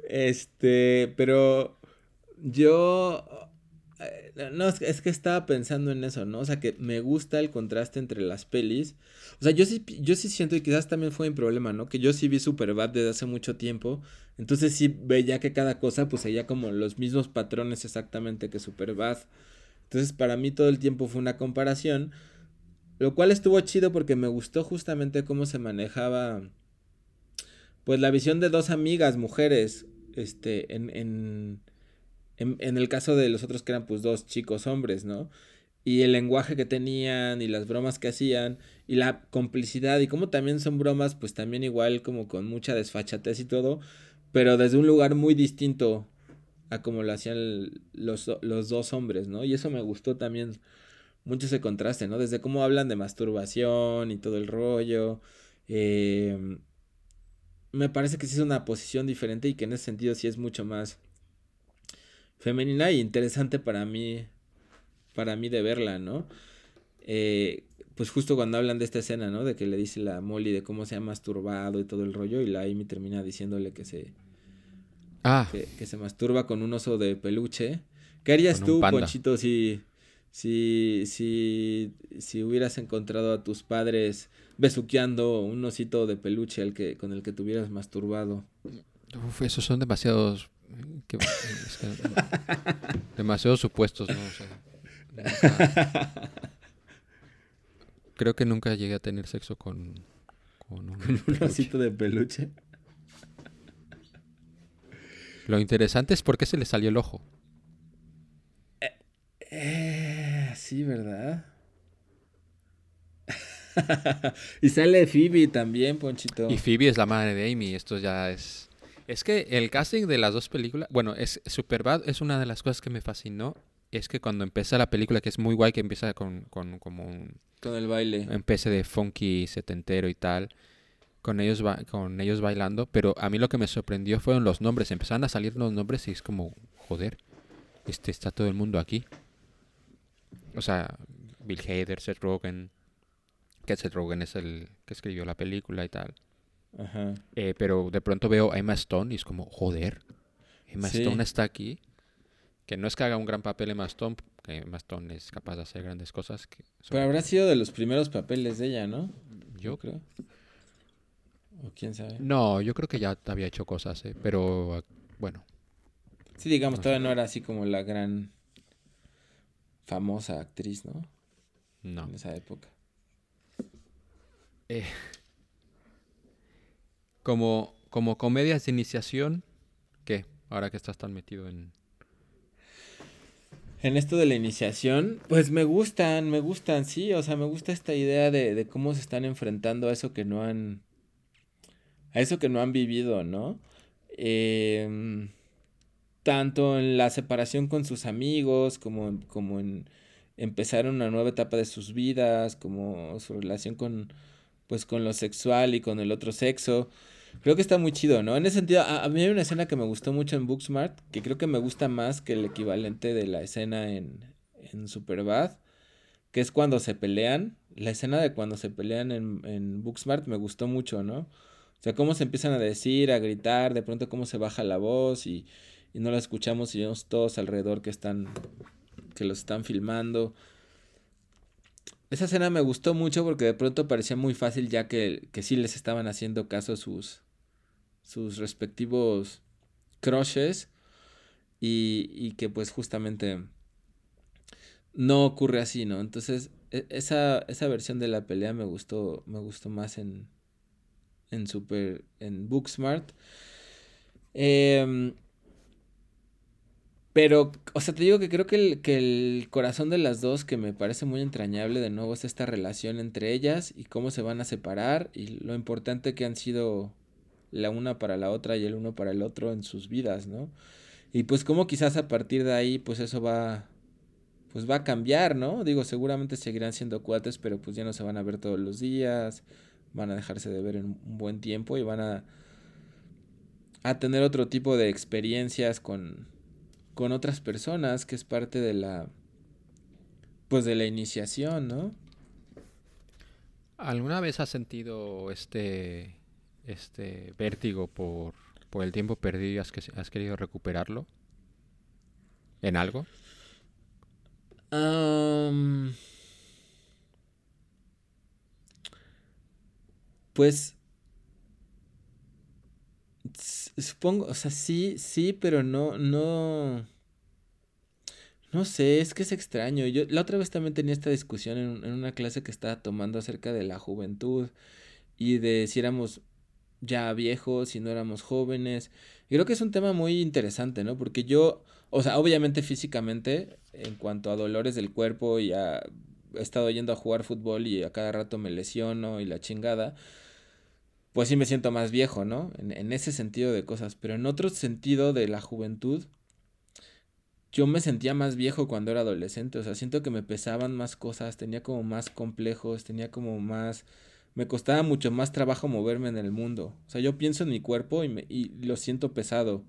Este, pero yo eh, no es, que- es que estaba pensando en eso, ¿no? O sea, que me gusta el contraste entre las pelis. O sea, yo sí yo sí siento y quizás también fue mi problema, ¿no? Que yo sí vi Superbad desde hace mucho tiempo. Entonces sí veía que cada cosa pues seguía como los mismos patrones exactamente que Superbad. Entonces para mí todo el tiempo fue una comparación, lo cual estuvo chido porque me gustó justamente cómo se manejaba pues la visión de dos amigas, mujeres, este, en, en, en, en el caso de los otros que eran pues dos chicos hombres, ¿no? Y el lenguaje que tenían y las bromas que hacían y la complicidad y como también son bromas pues también igual como con mucha desfachatez y todo, pero desde un lugar muy distinto a como lo hacían los, los dos hombres, ¿no? Y eso me gustó también mucho ese contraste, ¿no? Desde cómo hablan de masturbación y todo el rollo. Eh, me parece que sí es una posición diferente y que en ese sentido sí es mucho más femenina y interesante para mí, para mí de verla, ¿no? Eh, pues justo cuando hablan de esta escena, ¿no? De que le dice la Molly de cómo se ha masturbado y todo el rollo y la Amy termina diciéndole que se, Ah, que, que se masturba con un oso de peluche. ¿Qué harías tú, panda. Ponchito, si, si, si, si hubieras encontrado a tus padres besuqueando un osito de peluche al que, con el que te hubieras masturbado? uf, esos son demasiados... que- es que- (laughs) demasiados supuestos, ¿no? O sea, nunca- (laughs) creo que nunca llegué a tener sexo con, con un osito de peluche. Lo interesante es por qué se le salió el ojo. Eh, sí, ¿verdad? (laughs) y sale Phoebe también, Ponchito. Y Phoebe es la madre de Amy. Esto ya es. Es que el casting de las dos películas. Bueno, es Superbad es una de las cosas que me fascinó. Es que cuando empieza la película, que es muy guay, que empieza con, con como un. Con el baile. Empecé de funky setentero y tal. Con ellos, con ellos bailando. Pero a mí lo que me sorprendió fueron los nombres. Empezaron a salir los nombres y es como, joder, este está todo el mundo aquí. O sea, Bill Hader, Seth Rogen. Que Seth Rogen es el que escribió la película y tal. Ajá. Eh, pero de pronto veo a Emma Stone y es como, joder, Emma Sí. Stone está aquí. Que no es que haga un gran papel Emma Stone, que Emma Stone es capaz de hacer grandes cosas. Que Pero habrá sido de los primeros papeles de ella, ¿no? yo creo. O quién sabe. No, yo creo que ya había hecho cosas, eh, pero bueno. Sí, digamos, todavía no era así como la gran famosa actriz, ¿no? No. En esa época. Eh, como, como comedias de iniciación, ¿qué? Ahora que estás tan metido en... En esto de la iniciación, pues me gustan, me gustan, sí, o sea, me gusta esta idea de, de cómo se están enfrentando a eso que no han, a eso que no han vivido, ¿no? Em, tanto en la separación con sus amigos, como, como en empezar una nueva etapa de sus vidas, como su relación con, pues, con lo sexual y con el otro sexo. Creo que está muy chido, ¿no? En ese sentido, a, a mí hay una escena que me gustó mucho en Booksmart, que creo que me gusta más que el equivalente de la escena en, en Superbad, que es cuando se pelean. La escena de cuando se pelean en, en Booksmart me gustó mucho, ¿no? O sea, cómo se empiezan a decir, a gritar, de pronto cómo se baja la voz y, y no la escuchamos y vemos todos alrededor que están, que los están filmando. Esa escena me gustó mucho porque de pronto parecía muy fácil ya que, que sí les estaban haciendo caso sus, sus respectivos crushes y, y que pues justamente no ocurre así, ¿no? Entonces e- esa, esa versión de la pelea me gustó, me gustó más en, en Super, en Booksmart. Em, pero, o sea, te digo que creo que el, que el corazón de las dos, que me parece muy entrañable de nuevo, es esta relación entre ellas y cómo se van a separar y lo importante que han sido la una para la otra y el uno para el otro en sus vidas, ¿no? Y pues cómo quizás a partir de ahí, pues eso va, pues va a cambiar, ¿no? Digo, seguramente seguirán siendo cuates, pero pues ya no se van a ver todos los días, van a dejarse de ver en un buen tiempo y van a, a tener otro tipo de experiencias con, con otras personas, que es parte de la, pues de la iniciación, ¿no? ¿Alguna vez has sentido este, este vértigo por, por el tiempo perdido y has, que- has querido recuperarlo? ¿En algo? Pues supongo, o sea, sí, sí, pero no, no, no sé, es que es extraño. Yo la otra vez también tenía esta discusión en, en una clase que estaba tomando acerca de la juventud y de si éramos ya viejos, si no éramos jóvenes. Y creo que es un tema muy interesante, ¿no? Porque yo, o sea, obviamente físicamente, en cuanto a dolores del cuerpo y a... He estado yendo a jugar fútbol y a cada rato me lesiono y la chingada. Pues sí me siento más viejo, ¿no? En, ese sentido de cosas. Pero en otro sentido de la juventud, yo me sentía más viejo cuando era adolescente. O sea, siento que me pesaban más cosas, tenía como más complejos, tenía como más... Me costaba mucho más trabajo moverme en el mundo. O sea, yo pienso en mi cuerpo y, me, y lo siento pesado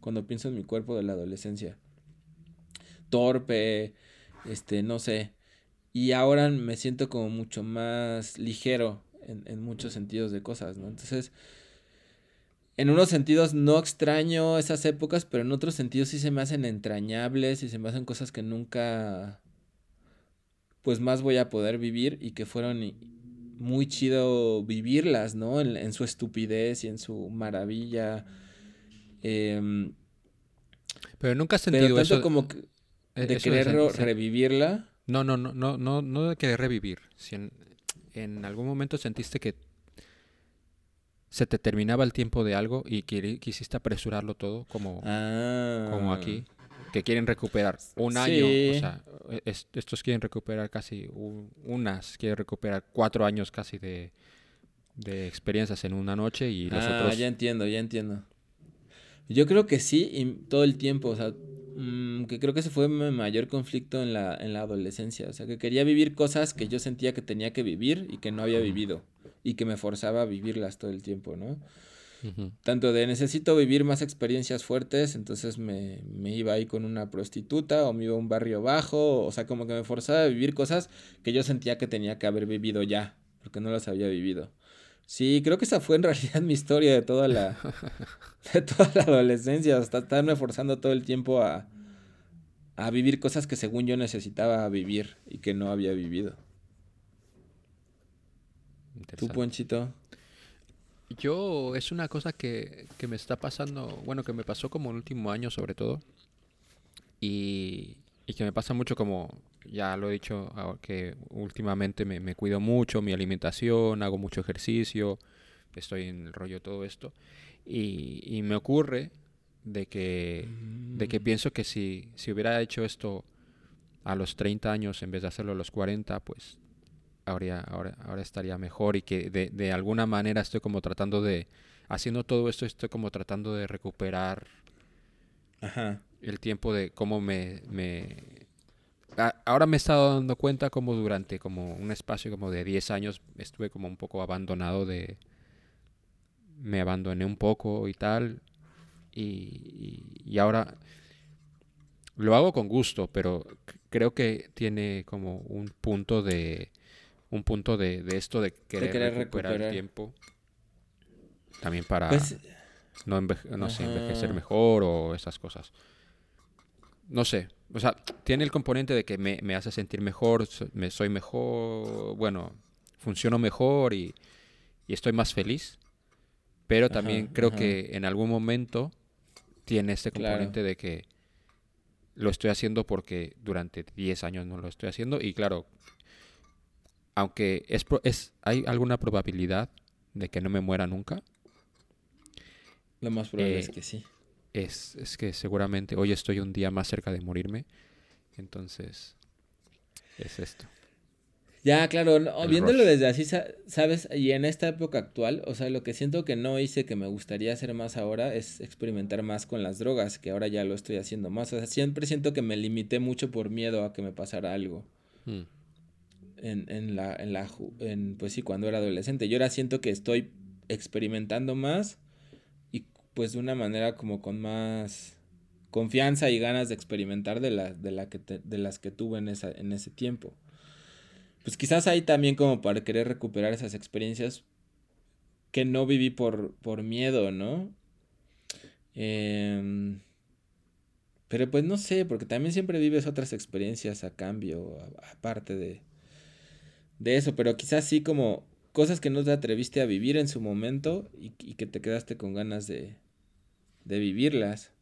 cuando pienso en mi cuerpo de la adolescencia. Torpe, este, no sé. Y ahora me siento como mucho más ligero en, en muchos sentidos de cosas, ¿no? Entonces, en unos sentidos no extraño esas épocas, pero en otros sentidos sí se me hacen entrañables y se me hacen cosas que nunca, pues más voy a poder vivir y que fueron muy chido vivirlas, ¿no? En, en su estupidez y en su maravilla. Em, Pero nunca has pero sentido tanto eso. como que de eso querer revivirla. No, no, no, no, no, no de querer revivir. Si en, algún momento sentiste que se te terminaba el tiempo de algo y quisiste apresurarlo todo, como, Ah. como aquí. que quieren recuperar un año, o sea, es- estos quieren recuperar casi un- unas, quieren recuperar cuatro años casi de, de experiencias en una noche y los ah, otros... ya entiendo, ya entiendo. Yo creo que sí, y todo el tiempo, o sea, mm, que creo que ese fue mi mayor conflicto en la, en la adolescencia, o sea, que quería vivir cosas que yo sentía que tenía que vivir y que no había vivido, y que me forzaba a vivirlas todo el tiempo, ¿no? Tanto de necesito vivir más experiencias fuertes, entonces me, me iba ahí con una prostituta o me iba a un barrio bajo, o sea, como que me forzaba a vivir cosas que yo sentía que tenía que haber vivido ya, porque no las había vivido. Sí, creo que esa fue en (laughs) realidad mi historia de toda la, (laughs) de toda la adolescencia, hasta estarme forzando todo el tiempo a, a vivir cosas que según yo necesitaba vivir y que no había vivido. ¿Tú. Ponchito? Yo, es una cosa que, que me está pasando, bueno, que me pasó como el último año sobre todo, y, y que me pasa mucho como, ya lo he dicho, ahora que últimamente me, me cuido mucho, mi alimentación, hago mucho ejercicio, estoy en el rollo de todo esto, y, y me ocurre de que, de que pienso que si, si hubiera hecho esto a los 30 años en vez de hacerlo a los 40, pues ahora, ahora, ahora estaría mejor y que de, de alguna manera estoy como tratando de, haciendo todo esto, estoy como tratando de recuperar Ajá. el tiempo de cómo me... me a- ahora me he estado dando cuenta como durante como un espacio como de 10 años estuve como un poco abandonado de... Me abandoné un poco y tal. Y, y- y ahora lo hago con gusto, pero creo que tiene como un punto de... Un punto de, de esto de querer, querer recuperar, recuperar. el tiempo. También para Pues, no, enveje- no sé, envejecer mejor o esas cosas. No sé, o sea, tiene el componente de que me, me hace sentir mejor, so- me, soy mejor, bueno, funciono mejor y, y estoy más feliz. Pero también Ajá, creo ajá. que en algún momento tiene este Claro. componente de que lo estoy haciendo porque durante 10 años no lo estoy haciendo. Y claro, aunque es, es hay alguna probabilidad de que no me muera nunca, lo más probable Eh, es que sí. Es, es que seguramente hoy estoy un día más cerca de morirme. Entonces, es esto. Ya, claro, no, viéndolo rush. desde así, sa- ¿sabes? Y en esta época actual, o sea, lo que siento que no hice que me gustaría hacer más ahora es experimentar más con las drogas, que ahora ya lo estoy haciendo más. O sea, siempre siento que me limité mucho por miedo a que me pasara algo Mm. en, en la, en la, en, pues sí, cuando era adolescente. Yo ahora siento que estoy experimentando más pues de una manera como con más confianza y ganas de experimentar de, la, de, la que de las que tuve en, esa, en ese tiempo. Pues quizás ahí también como para querer recuperar esas experiencias que no viví por, por miedo, ¿no? Em, pero pues no sé, porque también siempre vives otras experiencias a cambio, aparte de, de eso, pero quizás sí como cosas que no te atreviste a vivir en su momento y, y que te quedaste con ganas de, de vivirlas.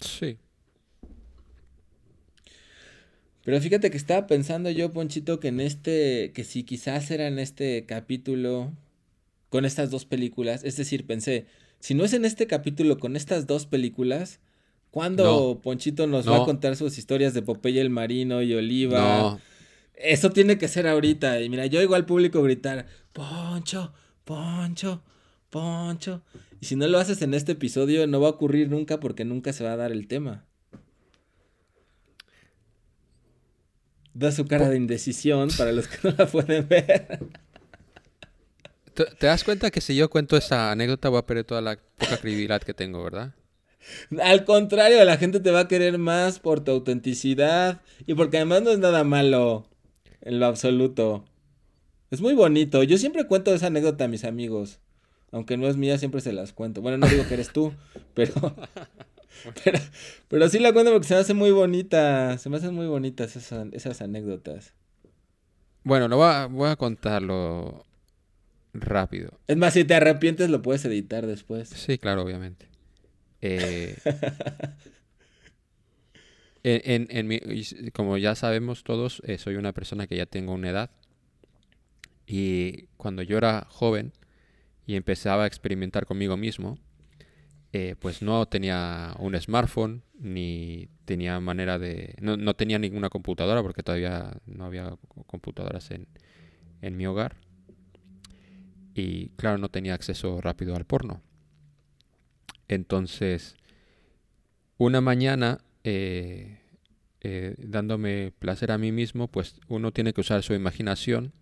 Sí. Pero fíjate que estaba pensando yo, Ponchito, que en este, que si quizás era en este capítulo con estas dos películas, es decir, pensé, si no es en este capítulo con estas dos películas, ¿cuándo No. Ponchito nos va a contar sus historias de Popeye el Marino y Oliva? No, Eso tiene que ser ahorita. Y mira, yo oigo al público gritar, Poncho, Poncho, Poncho. Y si no lo haces en este episodio, no va a ocurrir nunca porque nunca se va a dar el tema. Da su cara de indecisión para los que no la pueden ver. ¿Te, te das cuenta que si yo cuento esa anécdota voy a perder toda la poca credibilidad que tengo, ¿verdad? Al contrario, la gente te va a querer más por tu autenticidad y porque además no es nada malo en lo absoluto. Es muy bonito. Yo siempre cuento esa anécdota a mis amigos. Aunque no es mía, siempre se las cuento. Bueno, no digo que eres tú, (laughs) pero, pero, pero sí la cuento porque se me hace muy bonita. Se me hacen muy bonitas esas, esas anécdotas. Bueno, lo voy a, voy a contarlo rápido. Es más, si te arrepientes lo puedes editar después. Sí, claro, obviamente. Eh, (laughs) en, en- en mi- como ya sabemos todos, eh, soy una persona que ya tengo una edad. Y cuando yo era joven y empezaba a experimentar conmigo mismo, eh, pues no tenía un smartphone, ni tenía manera de... No, no tenía ninguna computadora, porque todavía no había computadoras en, en mi hogar. Y claro, no tenía acceso rápido al porno. Entonces, una mañana, eh, eh, dándome placer a mí mismo, pues uno tiene que usar su imaginación.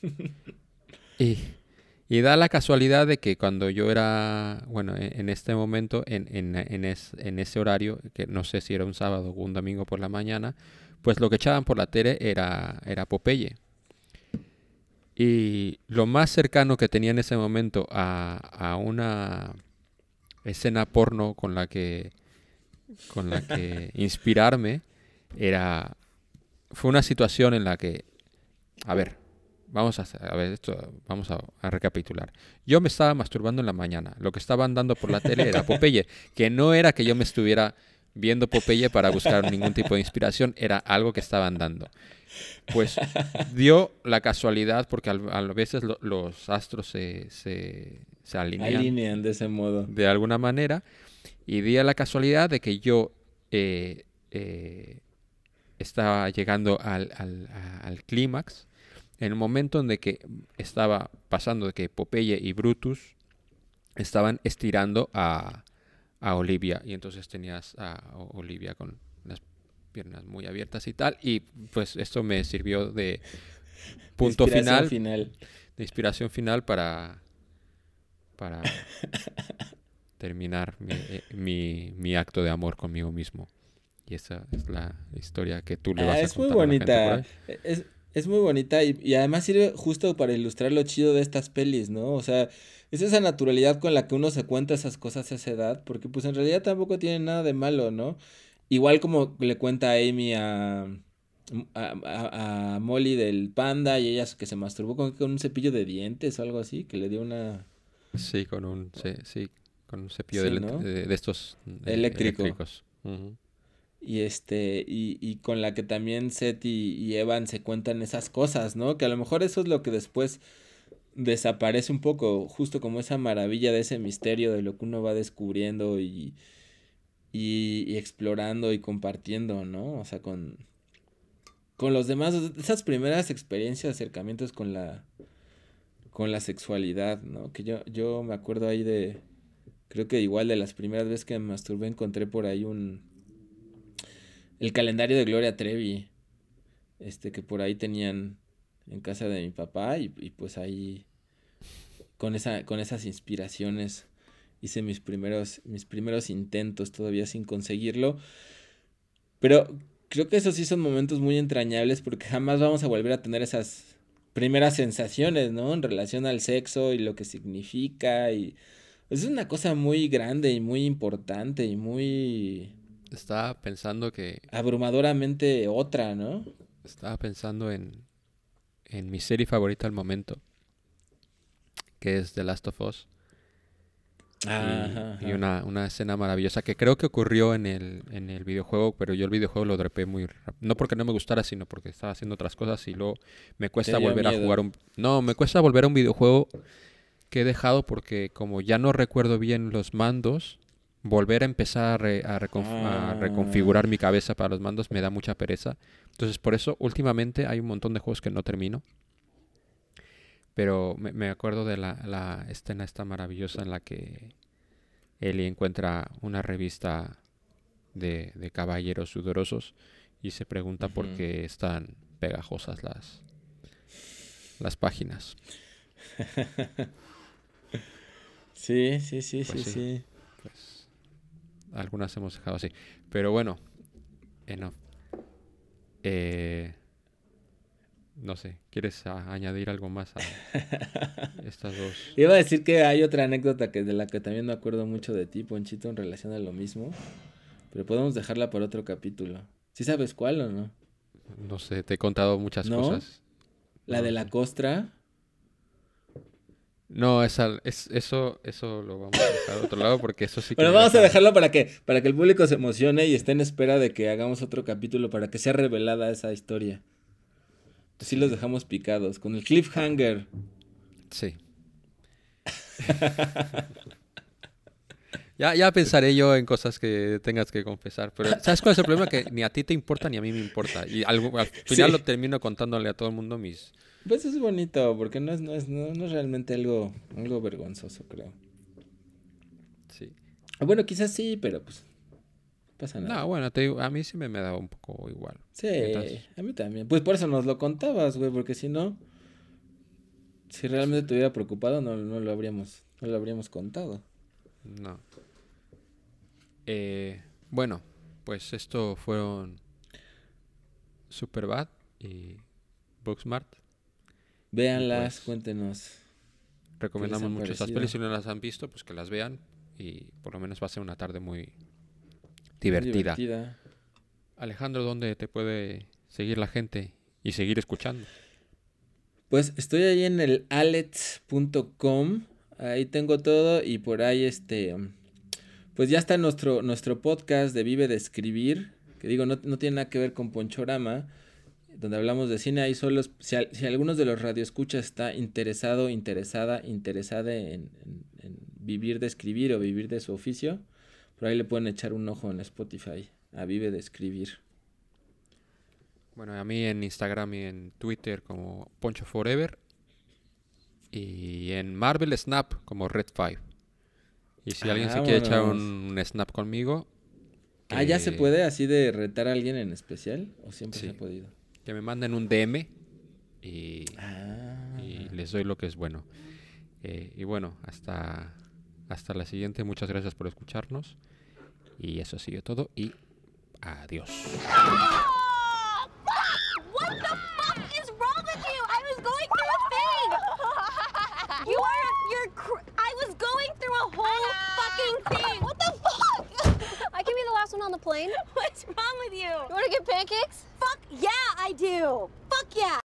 (laughs) y, y da la casualidad de que cuando yo era, bueno, en, en este momento, en, en, en, es- en ese horario, que no sé si era un sábado o un domingo por la mañana, pues lo que echaban por la tele era, era Popeye. Y lo más cercano que tenía en ese momento a, a una escena porno con la que con la que (laughs) inspirarme era fue una situación en la que a ver vamos a ver esto vamos a, a recapitular. Yo me estaba masturbando en la mañana. Lo que estaban dando por la tele era Popeye que no era que yo me estuviera viendo Popeye para buscar ningún tipo de inspiración era algo que estaban dando. Pues dio la casualidad porque al- a veces lo- los astros se, se, se alinean Alinean de ese modo. de alguna manera y di a la casualidad de que yo eh, eh, estaba llegando al, al- al clímax en el momento en que estaba pasando de que Popeye y Brutus estaban estirando a, a Olivia y entonces tenías a Olivia con las piernas muy abiertas y tal y pues esto me sirvió de punto Inspiración final final. de inspiración final para para (laughs) terminar mi, eh, mi- mi acto de amor conmigo mismo. Y esa es la historia que tú le vas Ah, a es muy contar a la gente por bonita. ahí. Es, es muy bonita y, y además sirve justo para ilustrar lo chido de estas pelis, ¿no? O sea, es esa naturalidad con la que uno se cuenta esas cosas a esa edad, porque pues en realidad tampoco tiene nada de malo, ¿no? Igual como le cuenta Amy a, a, a- a Molly del panda y ella que se masturbó con, con un cepillo de dientes o algo así, que le dio una... Sí, con un, sí, sí, con un cepillo Sí, de, de, de estos eh, Eléctrico. eléctricos. Y este, y, y con la que también Seth y, y Evan se cuentan esas cosas, ¿no? Que a lo mejor eso es lo que después desaparece un poco, justo como esa maravilla de ese misterio de lo que uno va descubriendo y, y, y explorando y compartiendo, ¿no? O sea, con, con los demás, esas primeras experiencias, acercamientos con la, con la sexualidad, ¿no? Que yo, yo me acuerdo ahí de, creo que igual de las primeras veces que me masturbé encontré por ahí un, el calendario de Gloria Trevi, este que por ahí tenían en casa de mi papá y, y pues ahí con esa con esas inspiraciones hice mis primeros mis primeros intentos todavía sin conseguirlo. Pero creo que esos sí son momentos muy entrañables porque jamás vamos a volver a tener esas primeras sensaciones, ¿no? En relación al sexo y lo que significa y es una cosa muy grande y muy importante y muy Estaba pensando que abrumadoramente otra, ¿no? estaba pensando en, en mi serie favorita al momento, que es The Last of Us. y, Ajá, y una, una escena maravillosa que creo que ocurrió en el, en el videojuego, pero yo el videojuego lo dropé muy rápido. No porque no me gustara, sino porque estaba haciendo otras cosas y luego me cuesta volver a jugar un... No, me cuesta volver a un videojuego que he dejado porque como ya no recuerdo bien los mandos, volver a empezar a, re- a reconf- a Ah. reconfigurar mi cabeza para los mandos me da mucha pereza. Entonces por eso últimamente hay un montón de juegos que no termino. Pero me, me acuerdo de la, la escena esta maravillosa en la que Ellie encuentra una revista de, de caballeros sudorosos y se pregunta por qué están pegajosas las, las páginas. Sí, (laughs) sí, sí, sí, Pues sí. sí. Pues algunas hemos dejado así. Pero bueno, enough. Eh, no sé, ¿quieres añadir algo más a (laughs) estas dos? Iba a decir que hay otra anécdota que de la que también me acuerdo mucho de ti, Ponchito, en relación a lo mismo. Pero podemos dejarla para otro capítulo. ¿Sí sabes cuál o no? No sé, te he contado muchas ¿No? cosas. La No de sé. la costra. No, esa, es, eso, eso lo vamos a dejar a otro lado porque eso sí que Bueno, me vamos a deja- dejarlo para que, para que el público se emocione y esté en espera de que hagamos otro capítulo para que sea revelada esa historia. Así los dejamos picados, con el cliffhanger. Sí. Ya, ya pensaré yo en cosas que tengas que confesar, pero ¿sabes cuál es el problema? Que ni a ti te importa ni a mí me importa. Y al final Sí. lo termino contándole a todo el mundo mis... Pues es bonito, porque no es, no es, no, no es realmente algo, algo vergonzoso, creo. Sí. Bueno, quizás sí, pero pues no pasa nada. No, bueno, te digo, a mí sí me, me da un poco igual. Sí, Mientras- a mí también. Pues por eso nos lo contabas, güey, porque si no, si realmente te hubiera preocupado, no, no lo habríamos, no lo habríamos contado. No. Eh, bueno, pues esto fueron Superbad y Booksmart. Véanlas, Pues, cuéntenos. Recomendamos mucho estas parecido? pelis. Si no las han visto, pues que las vean. Y por lo menos va a ser una tarde muy Muy divertida. divertida. Alejandro, ¿dónde te puede seguir la gente y seguir escuchando? Pues estoy ahí en el alets.com. Ahí tengo todo y por ahí este pues ya está nuestro nuestro podcast de Vive de escribir, que digo no, no tiene nada que ver con Ponchorama, donde hablamos de cine ahí solo si, al- si algunos de los radioescuchas está interesado, interesada, interesada en, en- en vivir de escribir o vivir de su oficio, por ahí le pueden echar un ojo en Spotify a Vive de escribir. Bueno, a mí en Instagram y en Twitter como Poncho Forever. Y en Marvel Snap como Red 5. Y si alguien se quiere echar un, un snap conmigo, Ah, ¿ya se que- puede así de retar a alguien en especial? ¿O siempre se ha podido? Que me manden un DM y, Ah. y les doy lo que es bueno. Eh, y bueno, hasta, hasta la siguiente. Muchas gracias por escucharnos. Y eso sigue todo. Y adiós. What the fuck? I was going through a thing. (laughs) You are, you're, cr- I was going through a whole fucking thing. What the fuck? (laughs) I can be the last one on the plane. What's wrong with you? You want to get pancakes? Fuck yeah, I do. Fuck yeah.